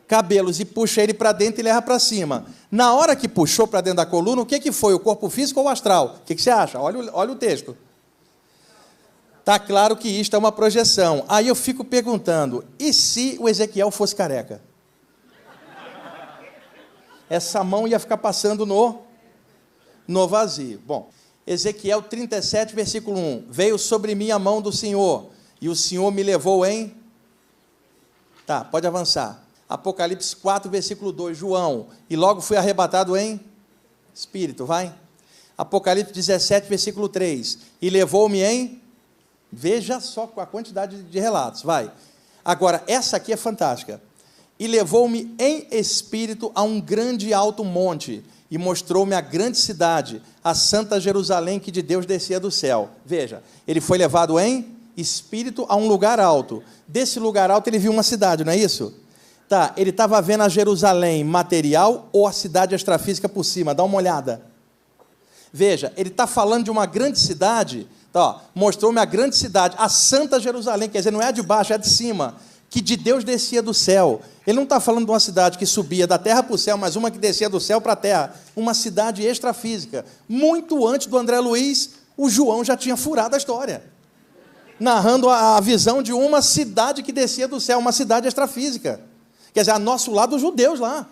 cabelos e puxa ele para dentro e leva para cima. Na hora que puxou para dentro da coluna, o que, que foi? O corpo físico ou o astral? O que, que você acha? Olha, olha o texto. Está claro que isto é uma projeção. Aí eu fico perguntando: e se o Ezequiel fosse careca? Essa mão ia ficar passando no, no vazio. Bom, Ezequiel 37, versículo 1: Veio sobre mim a mão do Senhor, e o Senhor me levou em. Tá, pode avançar. Apocalipse 4, versículo 2, João, e logo fui arrebatado em espírito, vai. Apocalipse 17, versículo 3, e levou-me em. Veja só a quantidade de relatos, vai. Agora, essa aqui é fantástica. E levou-me em espírito a um grande alto monte, e mostrou-me a grande cidade, a santa Jerusalém que de Deus descia do céu. Veja, ele foi levado em espírito a um lugar alto. Desse lugar alto ele viu uma cidade, não é isso? Tá, ele estava vendo a Jerusalém material ou a cidade extrafísica por cima? Dá uma olhada. Veja, ele está falando de uma grande cidade, tá, mostrou-me a grande cidade, a santa Jerusalém, quer dizer, não é a de baixo, é a de cima que de Deus descia do céu. Ele não está falando de uma cidade que subia da terra para o céu, mas uma que descia do céu para a terra. Uma cidade extrafísica. Muito antes do André Luiz, o João já tinha furado a história. Narrando a, visão de uma cidade que descia do céu, uma cidade extrafísica. Quer dizer, a nosso lado, os judeus lá.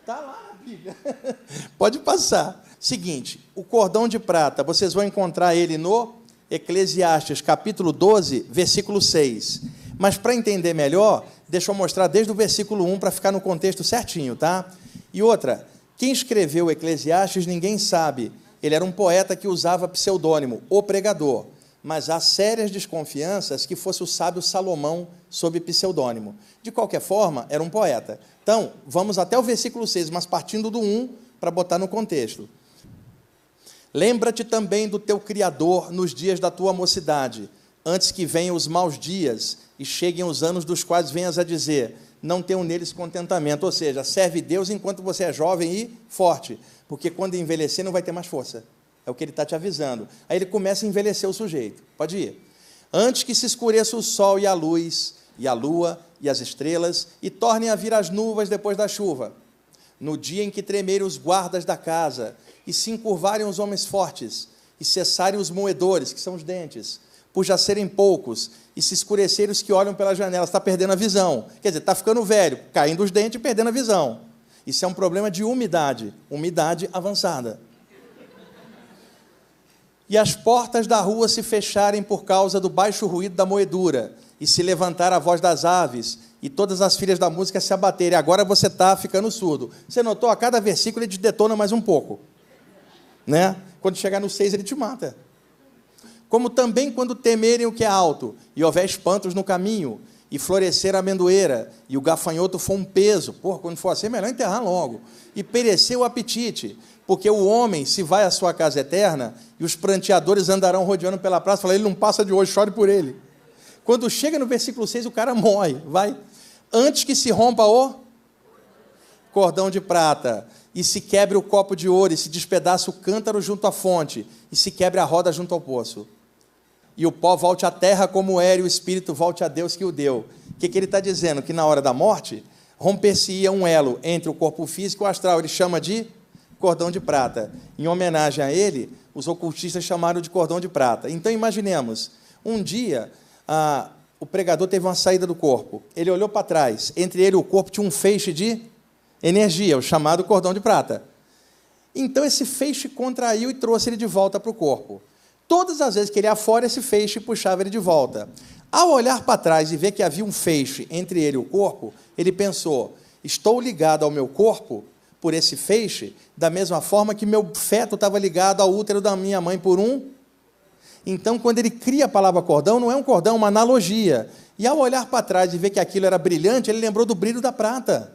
Está lá, Bíblia. Pode passar. Seguinte, o cordão de prata, vocês vão encontrar ele no Eclesiastes, capítulo 12, versículo 6. Mas para entender melhor, deixa eu mostrar desde o versículo 1 para ficar no contexto certinho, tá? E outra, quem escreveu Eclesiastes ninguém sabe. Ele era um poeta que usava pseudônimo, o pregador. Mas há sérias desconfianças que fosse o sábio Salomão sob pseudônimo. De qualquer forma, era um poeta. Então, vamos até o versículo 6, mas partindo do 1 para botar no contexto. Lembra-te também do teu Criador nos dias da tua mocidade, antes que venham os maus dias e cheguem os anos dos quais venhas a dizer: não tenho neles contentamento. Ou seja, serve Deus enquanto você é jovem e forte, porque quando envelhecer não vai ter mais força. É o que ele está te avisando. Aí ele começa a envelhecer o sujeito. Pode ir. Antes que se escureça o sol e a luz, e a lua e as estrelas, e tornem a vir as nuvens depois da chuva. No dia em que tremerem os guardas da casa, e se encurvarem os homens fortes, e cessarem os moedores, que são os dentes, por já serem poucos, e se escurecerem os que olham pela janela, está perdendo a visão. Quer dizer, está ficando velho, caindo os dentes e perdendo a visão. Isso é um problema de umidade, umidade avançada. E as portas da rua se fecharem por causa do baixo ruído da moedura, e se levantar a voz das aves, e todas as filhas da música se abaterem. Agora você está ficando surdo. Você notou? A cada versículo ele te detona mais um pouco. Né? Quando chegar no 6, ele te mata como também quando temerem o que é alto, e houver espantos no caminho, e florescer a amendoeira, e o gafanhoto for um peso, porra, quando for assim, é melhor enterrar logo, e perecer o apetite, porque o homem, se vai à sua casa eterna, e os pranteadores andarão rodeando pela praça, fala, ele não passa de hoje, chore por ele. Quando chega no versículo 6, o cara morre, vai. Antes que se rompa o cordão de prata, e se quebre o copo de ouro, e se despedaça o cântaro junto à fonte, e se quebre a roda junto ao poço e o pó volte à terra como era, e o espírito volte a Deus que o deu. O que, que ele está dizendo? Que na hora da morte, romper-se-ia um elo entre o corpo físico e o astral. Ele chama de cordão de prata. Em homenagem a ele, os ocultistas chamaram de cordão de prata. Então, imaginemos, um dia, ah, o pregador teve uma saída do corpo. Ele olhou para trás. Entre ele e o corpo tinha um feixe de energia, o chamado cordão de prata. Então, esse feixe contraiu e trouxe ele de volta para o corpo. Todas as vezes que ele ia fora, esse feixe puxava ele de volta. Ao olhar para trás e ver que havia um feixe entre ele e o corpo, ele pensou: estou ligado ao meu corpo por esse feixe, da mesma forma que meu feto estava ligado ao útero da minha mãe por um. Então, quando ele cria a palavra cordão, não é um cordão, é uma analogia. E ao olhar para trás e ver que aquilo era brilhante, ele lembrou do brilho da prata.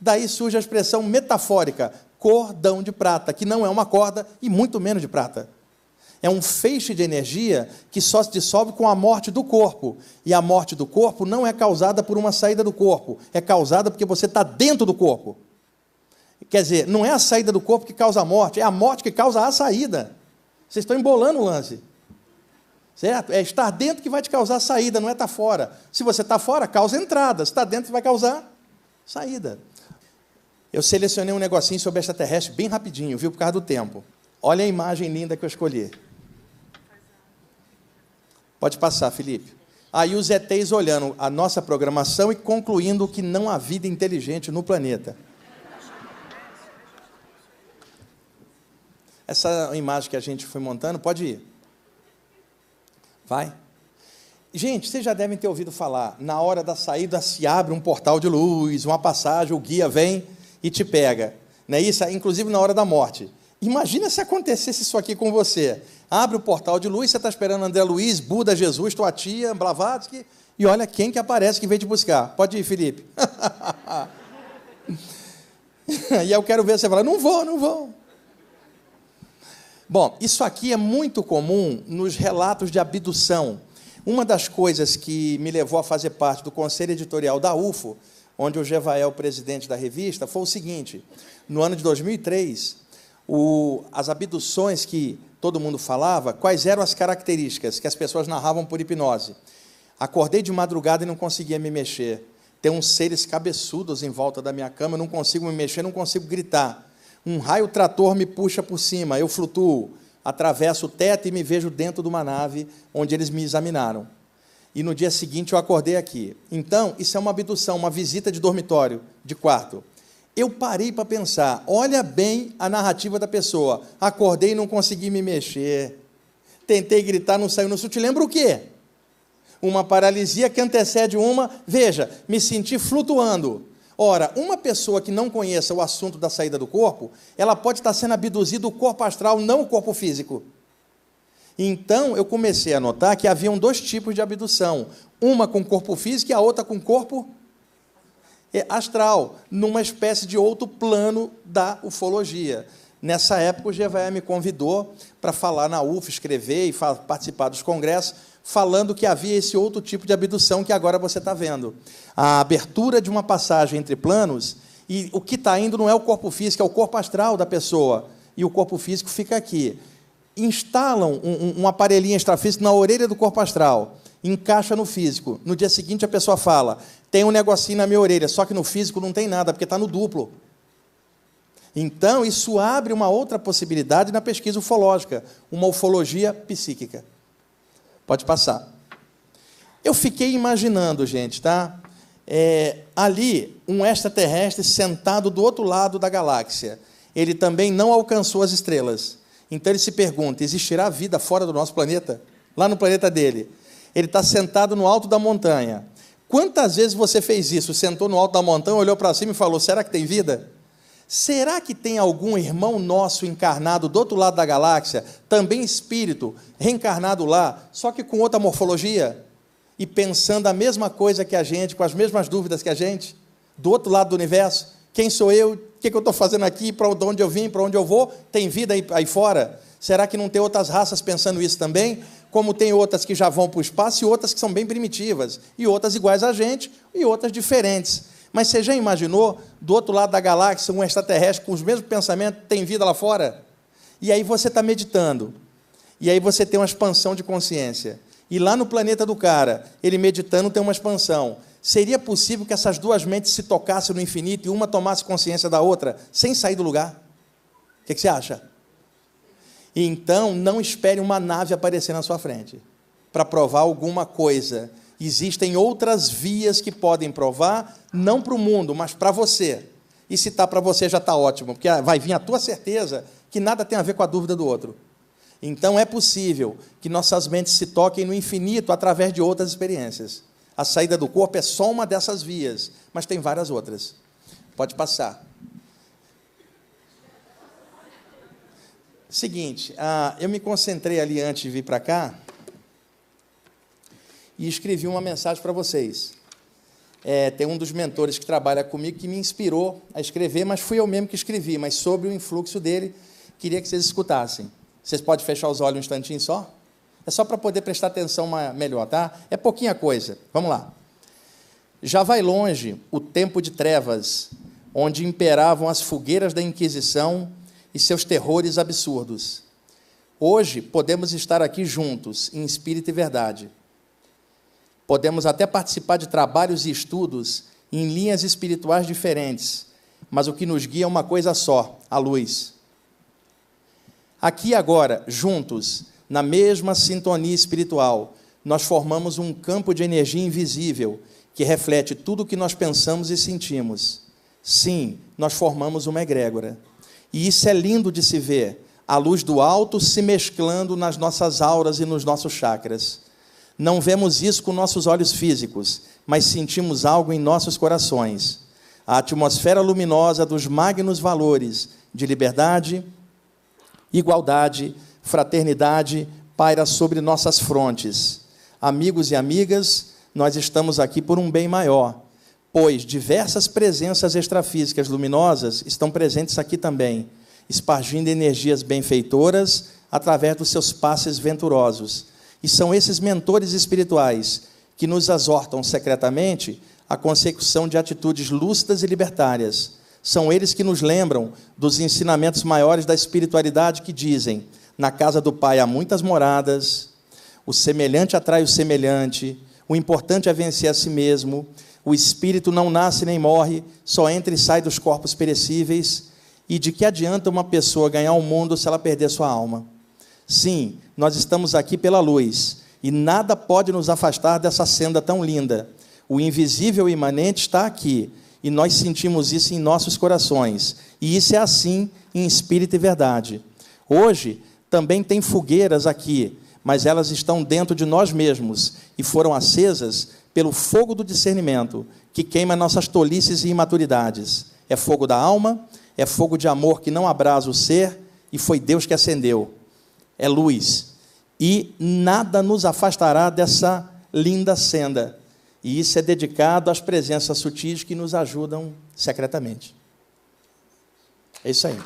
Daí surge a expressão metafórica, cordão de prata, que não é uma corda e muito menos de prata é um feixe de energia que só se dissolve com a morte do corpo. E a morte do corpo não é causada por uma saída do corpo, é causada porque você está dentro do corpo. Quer dizer, não é a saída do corpo que causa a morte, é a morte que causa a saída. Vocês estão embolando o lance. Certo? É estar dentro que vai te causar saída, não é estar fora. Se você está fora, causa entrada. Se está dentro, vai causar saída. Eu selecionei um negocinho sobre extraterrestre bem rapidinho, viu, por causa do tempo. Olha a imagem linda que eu escolhi. Pode passar, Felipe. Aí os ETs olhando a nossa programação e concluindo que não há vida inteligente no planeta. Essa imagem que a gente foi montando, pode ir. Vai. Gente, vocês já devem ter ouvido falar, na hora da saída se abre um portal de luz, uma passagem, o guia vem e te pega. Não é isso? Inclusive na hora da morte. Imagina se acontecesse isso aqui com você. Abre o portal de luz, você está esperando André Luiz, Buda, Jesus, tua tia, Blavatsky, e olha quem que aparece que veio te buscar. Pode ir, Felipe. e eu quero ver você falar, não vou, não vou. Bom, isso aqui é muito comum nos relatos de abdução. Uma das coisas que me levou a fazer parte do conselho editorial da UFO, onde o Gevael, presidente da revista, foi o seguinte: no ano de 2003, o, as abduções que todo mundo falava, quais eram as características que as pessoas narravam por hipnose. Acordei de madrugada e não conseguia me mexer. Tem uns seres cabeçudos em volta da minha cama, não consigo me mexer, não consigo gritar. Um raio trator me puxa por cima, eu flutuo, atravesso o teto e me vejo dentro de uma nave onde eles me examinaram. E no dia seguinte eu acordei aqui. Então, isso é uma abdução, uma visita de dormitório, de quarto eu parei para pensar, olha bem a narrativa da pessoa. Acordei e não consegui me mexer. Tentei gritar, não saiu. Não te lembra o quê? Uma paralisia que antecede uma, veja, me senti flutuando. Ora, uma pessoa que não conheça o assunto da saída do corpo, ela pode estar sendo abduzida o corpo astral, não o corpo físico. Então, eu comecei a notar que haviam dois tipos de abdução: uma com corpo físico e a outra com corpo é, astral, numa espécie de outro plano da ufologia. Nessa época, o GVE me convidou para falar na UF, escrever e participar dos congressos, falando que havia esse outro tipo de abdução que agora você está vendo. A abertura de uma passagem entre planos, e o que está indo não é o corpo físico, é o corpo astral da pessoa. E o corpo físico fica aqui. Instalam um, um, um aparelhinho extrafísico na orelha do corpo astral encaixa no físico. No dia seguinte a pessoa fala: tem um negocinho na minha orelha, só que no físico não tem nada, porque está no duplo. Então, isso abre uma outra possibilidade na pesquisa ufológica, uma ufologia psíquica. Pode passar. Eu fiquei imaginando, gente, tá? É, ali, um extraterrestre sentado do outro lado da galáxia. Ele também não alcançou as estrelas. Então ele se pergunta: existirá vida fora do nosso planeta? Lá no planeta dele. Ele está sentado no alto da montanha. Quantas vezes você fez isso? Sentou no alto da montanha, olhou para cima e falou: será que tem vida? Será que tem algum irmão nosso encarnado do outro lado da galáxia, também espírito, reencarnado lá, só que com outra morfologia? e pensando a mesma coisa que a gente, com as mesmas dúvidas que a gente, do outro lado do universo. Quem sou eu? O que, eu estou fazendo aqui? Para onde eu vim? Para onde eu vou? Tem vida aí, fora? Será que não tem outras raças pensando isso também? Como tem outras que já vão para o espaço e outras que são bem primitivas, e outras iguais a gente e outras diferentes. Mas você já imaginou, do outro lado da galáxia, um extraterrestre com os mesmos pensamentos, tem vida lá fora? E aí você está meditando. E aí você tem uma expansão de consciência. E lá no planeta do cara, ele meditando tem uma expansão. Seria possível que essas duas mentes se tocassem no infinito e uma tomasse consciência da outra, sem sair do lugar? O que, que você acha? Então, não espere uma nave aparecer na sua frente para provar alguma coisa. Existem outras vias que podem provar, não para o mundo, mas para você. E se está para você, já está ótimo, porque vai vir a tua certeza que nada tem a ver com a dúvida do outro. Então é possível que nossas mentes se toquem no infinito através de outras experiências. A saída do corpo é só uma dessas vias, mas tem várias outras. Pode passar. Seguinte, ah, eu me concentrei ali antes de vir para cá e escrevi uma mensagem para vocês. É, tem um dos mentores que trabalha comigo que me inspirou a escrever, mas fui eu mesmo que escrevi, mas sobre o influxo dele, queria que vocês escutassem. Vocês podem fechar os olhos um instantinho só? É só para poder prestar atenção melhor, tá? É pouquinha coisa. Vamos lá. Já vai longe o tempo de trevas, onde imperavam as fogueiras da Inquisição e seus terrores absurdos. Hoje podemos estar aqui juntos, em espírito e verdade. Podemos até participar de trabalhos e estudos em linhas espirituais diferentes, mas o que nos guia é uma coisa só: a luz. Aqui agora, juntos, na mesma sintonia espiritual, nós formamos um campo de energia invisível que reflete tudo o que nós pensamos e sentimos. Sim, nós formamos uma egrégora. E isso é lindo de se ver, a luz do alto se mesclando nas nossas auras e nos nossos chakras. Não vemos isso com nossos olhos físicos, mas sentimos algo em nossos corações. A atmosfera luminosa dos magnos valores de liberdade, igualdade, fraternidade paira sobre nossas frontes. Amigos e amigas, nós estamos aqui por um bem maior, pois diversas presenças extrafísicas luminosas estão presentes aqui também, espargindo energias benfeitoras através dos seus passes venturosos. E são esses mentores espirituais que nos exortam secretamente à consecução de atitudes lúcidas e libertárias são eles que nos lembram dos ensinamentos maiores da espiritualidade que dizem: na casa do Pai há muitas moradas, o semelhante atrai o semelhante, o importante é vencer a si mesmo, o espírito não nasce nem morre, só entra e sai dos corpos perecíveis, e de que adianta uma pessoa ganhar o mundo se ela perder sua alma? Sim, nós estamos aqui pela luz, e nada pode nos afastar dessa senda tão linda. O invisível imanente está aqui e nós sentimos isso em nossos corações. E isso é assim em espírito e verdade. Hoje também tem fogueiras aqui, mas elas estão dentro de nós mesmos e foram acesas pelo fogo do discernimento, que queima nossas tolices e imaturidades. É fogo da alma, é fogo de amor que não abrasa o ser, e foi Deus que acendeu. É luz. E nada nos afastará dessa linda senda e isso é dedicado às presenças sutis que nos ajudam secretamente. É isso aí.